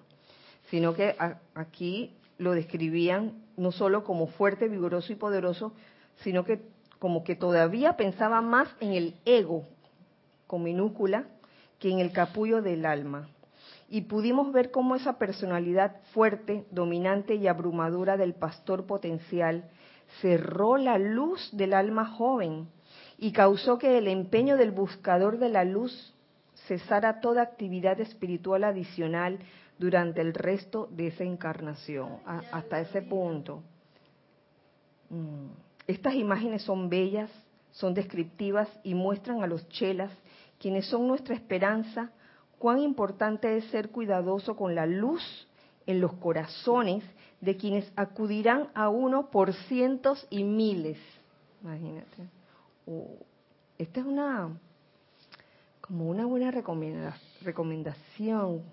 sino que aquí lo describían no solo como fuerte, vigoroso y poderoso, sino que como que todavía pensaba más en el ego, con minúscula, que en el capullo del alma y pudimos ver cómo esa personalidad fuerte, dominante y abrumadora del pastor potencial cerró la luz del alma joven y causó que el empeño del buscador de la luz cesara toda actividad espiritual adicional durante el resto de esa encarnación, hasta ese punto. Mm. Estas imágenes son bellas, son descriptivas y muestran a los chelas, quienes son nuestra esperanza, cuán importante es ser cuidadoso con la luz en los corazones de quienes acudirán a uno por cientos y miles. Imagínate. esta es una como una buena recomendación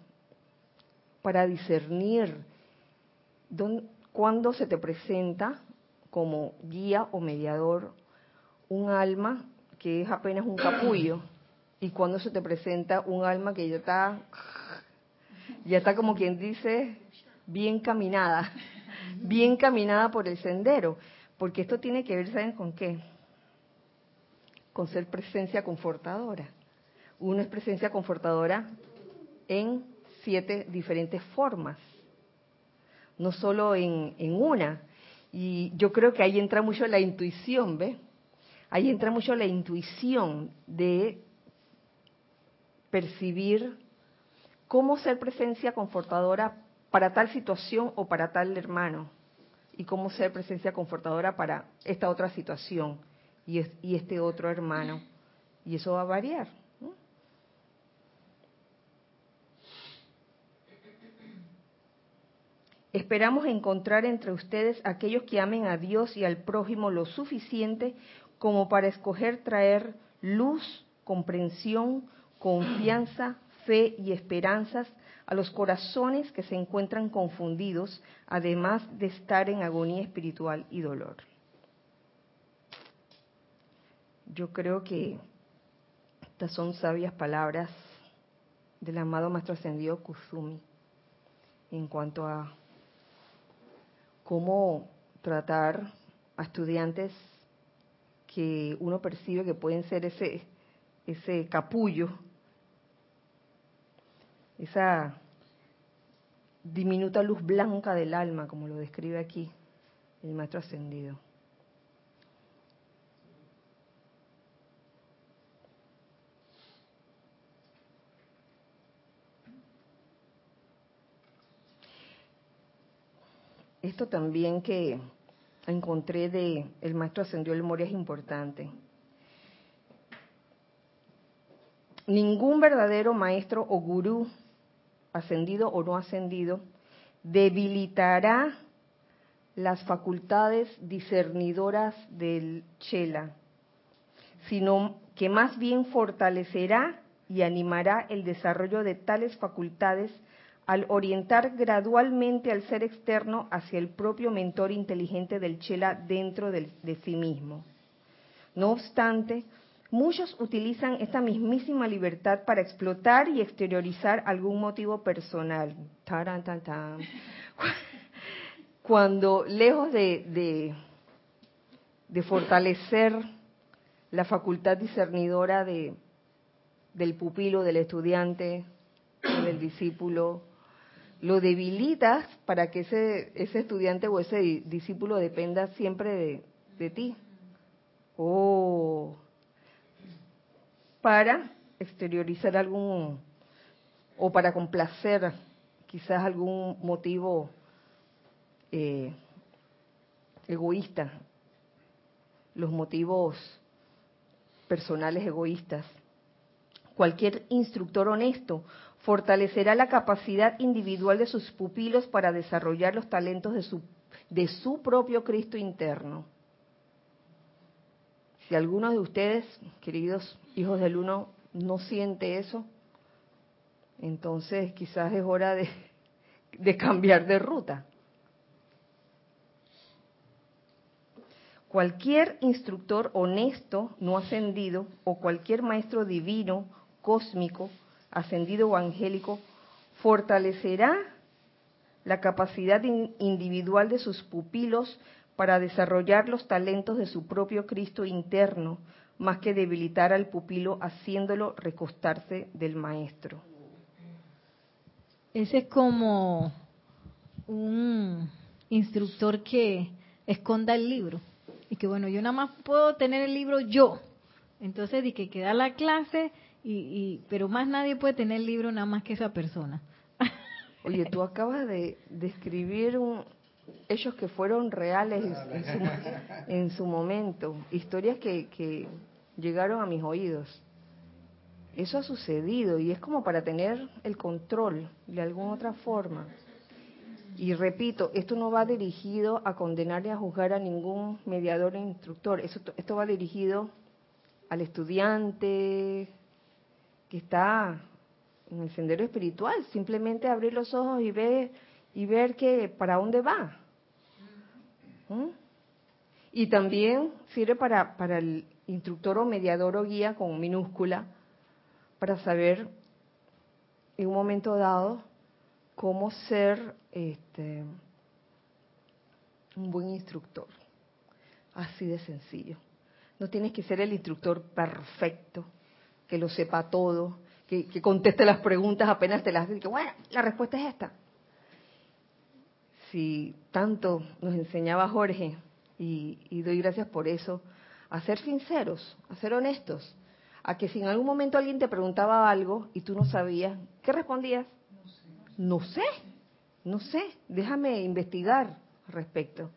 para discernir cuando se te presenta como guía o mediador un alma que es apenas un capullo y cuando se te presenta un alma que ya está, ya está como quien dice, bien caminada, bien caminada por el sendero, porque esto tiene que ver, ¿saben con qué? Con ser presencia confortadora. Uno es presencia confortadora en siete diferentes formas, no solo en, una. Y yo creo que ahí entra mucho la intuición, ¿ve? Ahí entra mucho la intuición de percibir cómo ser presencia confortadora para tal situación o para tal hermano y cómo ser presencia confortadora para esta otra situación y, este otro hermano. Y eso va a variar. Esperamos encontrar entre ustedes aquellos que amen a Dios y al prójimo lo suficiente como para escoger traer luz, comprensión, confianza, fe y esperanzas a los corazones que se encuentran confundidos, además de estar en agonía espiritual y dolor. Yo creo que estas son sabias palabras del amado Maestro Ascendido Kusumi en cuanto a cómo tratar a estudiantes que uno percibe que pueden ser ese, ese capullo esa diminuta luz blanca del alma, como lo describe aquí el maestro ascendido. Esto también que encontré de el maestro ascendido el Moria es importante. Ningún verdadero maestro o gurú ascendido o no ascendido, debilitará las facultades discernidoras del Chela, sino que más bien fortalecerá y animará el desarrollo de tales facultades al orientar gradualmente al ser externo hacia el propio mentor inteligente del Chela dentro de, de sí mismo. No obstante, Muchos utilizan esta mismísima libertad para explotar y exteriorizar algún motivo personal. Taran, tan, tan. Cuando lejos de, de, fortalecer la facultad discernidora de, del pupilo, del estudiante, del discípulo, lo debilitas para que ese, ese estudiante o ese discípulo dependa siempre de, de ti. O para exteriorizar algún, o para complacer quizás algún motivo eh, egoísta, los motivos personales egoístas. Cualquier instructor honesto fortalecerá la capacidad individual de sus pupilos para desarrollar los talentos de su, de su propio Cristo interno. Si alguno de ustedes, queridos hijos del uno, no siente eso, entonces quizás es hora de, de cambiar de ruta. Cualquier instructor honesto, no ascendido, o cualquier maestro divino, cósmico, ascendido o angélico, fortalecerá la capacidad individual de sus pupilos para desarrollar los talentos de su propio Cristo interno, más que debilitar al pupilo haciéndolo recostarse del maestro. Ese es como un instructor que esconda el libro y que bueno, yo nada más puedo tener el libro yo. Entonces, di que queda la clase y, pero más nadie puede tener el libro nada más que esa persona. Oye, tú acabas de describir un, hechos que fueron reales en su, en su momento, historias que, que llegaron a mis oídos. Eso ha sucedido y es como para tener el control de alguna otra forma. Y repito, esto no va dirigido a condenar y a juzgar a ningún mediador e instructor. Eso, esto va dirigido al estudiante que está en el sendero espiritual. Simplemente abrir los ojos y ver, y ver que para dónde va. ¿Mm? Y también sirve para, para el instructor o mediador o guía con minúscula para saber en un momento dado cómo ser este, un buen instructor. Así de sencillo. No tienes que ser el instructor perfecto, que lo sepa todo, que, conteste las preguntas apenas te las diga. Bueno, la respuesta es esta. Si tanto nos enseñaba Jorge, y, doy gracias por eso, a ser sinceros, a ser honestos, a que si en algún momento alguien te preguntaba algo y tú no sabías, ¿qué respondías? No sé, no sé, déjame investigar al respecto.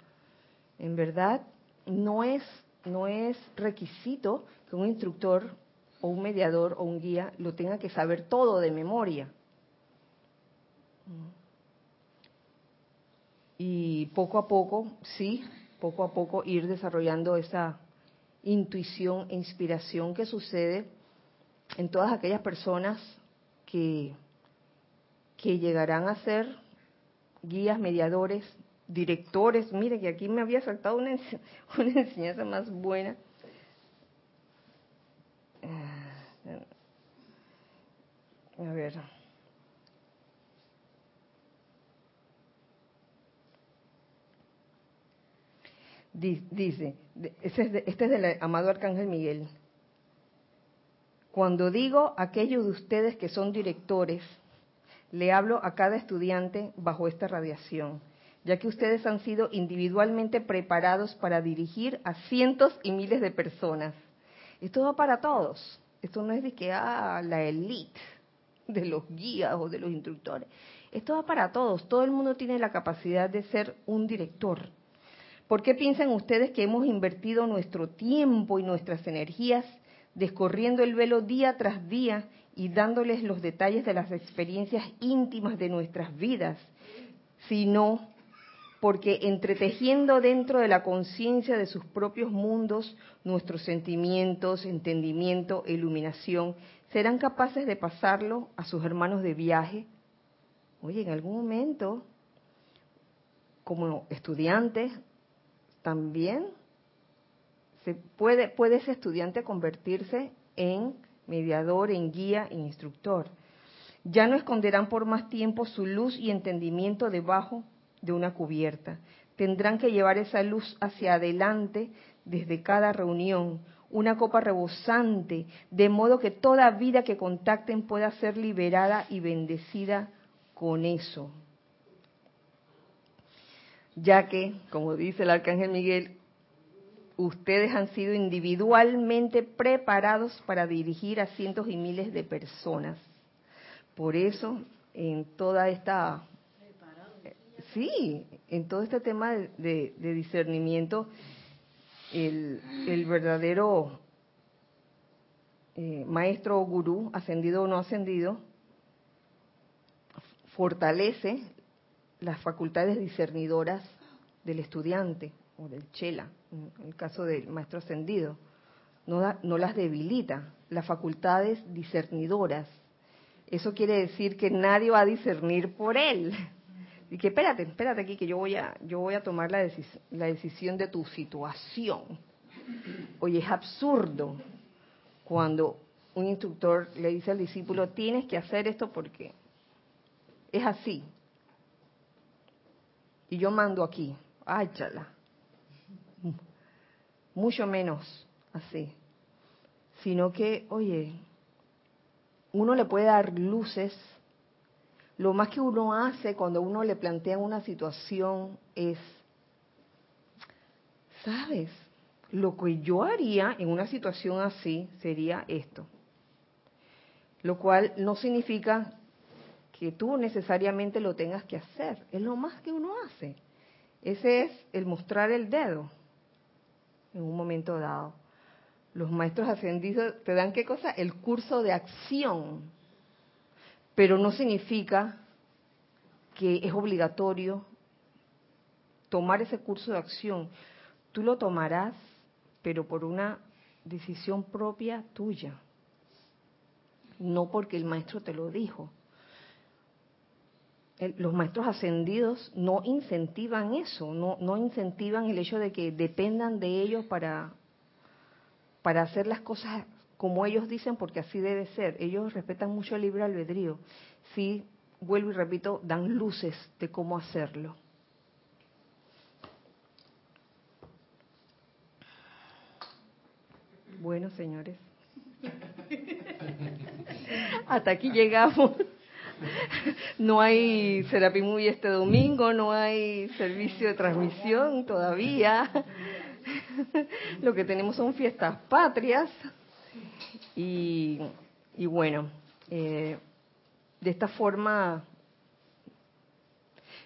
En verdad, no es, no es requisito que un instructor o un mediador o un guía lo tenga que saber todo de memoria. Y poco a poco, sí, poco a poco ir desarrollando esa intuición e inspiración que sucede en todas aquellas personas que que llegarán a ser guías, mediadores, directores. Mire que aquí me había saltado una, una enseñanza más buena. Eh, a ver. Dice, este es, del amado Arcángel Miguel. Cuando digo aquellos de ustedes que son directores, le hablo a cada estudiante bajo esta radiación, ya que ustedes han sido individualmente preparados para dirigir a cientos y miles de personas. Esto va para todos. Esto no es de que ah, la élite de los guías o de los instructores. Esto va para todos. Todo el mundo tiene la capacidad de ser un director. ¿Por qué piensan ustedes que hemos invertido nuestro tiempo y nuestras energías descorriendo el velo día tras día y dándoles los detalles de las experiencias íntimas de nuestras vidas, sino porque entretejiendo dentro de la conciencia de sus propios mundos nuestros sentimientos, entendimiento e iluminación, serán capaces de pasarlo a sus hermanos de viaje. Oye, en algún momento, como estudiantes, también Se puede, puede ese estudiante convertirse en mediador, en guía, en instructor. Ya no esconderán por más tiempo su luz y entendimiento debajo de una cubierta. Tendrán que llevar esa luz hacia adelante desde cada reunión, una copa rebosante, de modo que toda vida que contacten pueda ser liberada y bendecida con eso. Ya que, como dice el arcángel Miguel, ustedes han sido individualmente preparados para dirigir a cientos y miles de personas. Por eso, en toda esta... Sí, en todo este tema de, discernimiento, el, verdadero eh, maestro o gurú, ascendido o no ascendido, fortalece las facultades discernidoras del estudiante o del chela, en el caso del maestro ascendido. No, no las debilita, las facultades discernidoras. Eso quiere decir que nadie va a discernir por él. Y que espérate, espérate aquí que yo voy a, yo voy a tomar la, la decisión de tu situación. Oye, es absurdo cuando un instructor le dice al discípulo, tienes que hacer esto porque es así. Y yo mando aquí, áchala. Mucho menos así. Sino que, oye, uno le puede dar luces lo más que uno hace cuando uno le plantea una situación es, ¿sabes? Lo que yo haría en una situación así sería esto. Lo cual no significa que tú necesariamente lo tengas que hacer. Es lo más que uno hace. Ese es el mostrar el dedo en un momento dado. Los maestros ascendidos te dan qué cosa? El curso de acción pero no significa que es obligatorio tomar ese curso de acción. Tú lo tomarás, pero por una decisión propia tuya, no porque el maestro te lo dijo. Los maestros ascendidos no incentivan eso, no, no incentivan el hecho de que dependan de ellos para, para hacer las cosas como ellos dicen, porque así debe ser. Ellos respetan mucho el libre albedrío. Sí, vuelvo y repito, dan luces de cómo hacerlo. Bueno, señores. Hasta aquí llegamos. No hay Serapi Muy este domingo, no hay servicio de transmisión todavía. Lo que tenemos son fiestas patrias. Y, bueno, eh, de esta forma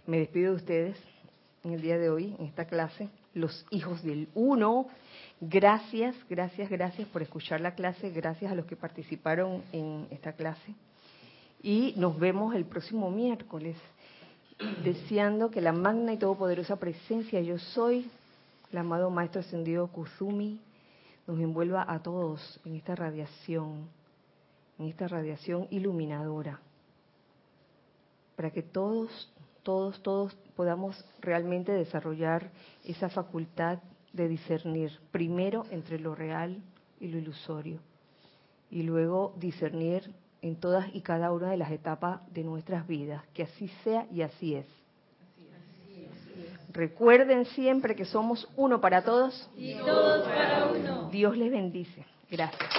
me despido de ustedes en el día de hoy, en esta clase, los hijos del uno. Gracias, gracias, gracias por escuchar la clase, gracias a los que participaron en esta clase. Y nos vemos el próximo miércoles, deseando que la magna y todopoderosa presencia yo soy, el amado Maestro Ascendido Kuzumi, nos envuelva a todos en esta radiación, en esta radiación iluminadora, para que todos, todos, todos podamos realmente desarrollar esa facultad de discernir, primero entre lo real y lo ilusorio, y luego discernir en todas y cada una de las etapas de nuestras vidas, que así sea y así es. Recuerden siempre que somos uno para todos y todos para uno. Dios les bendice. Gracias.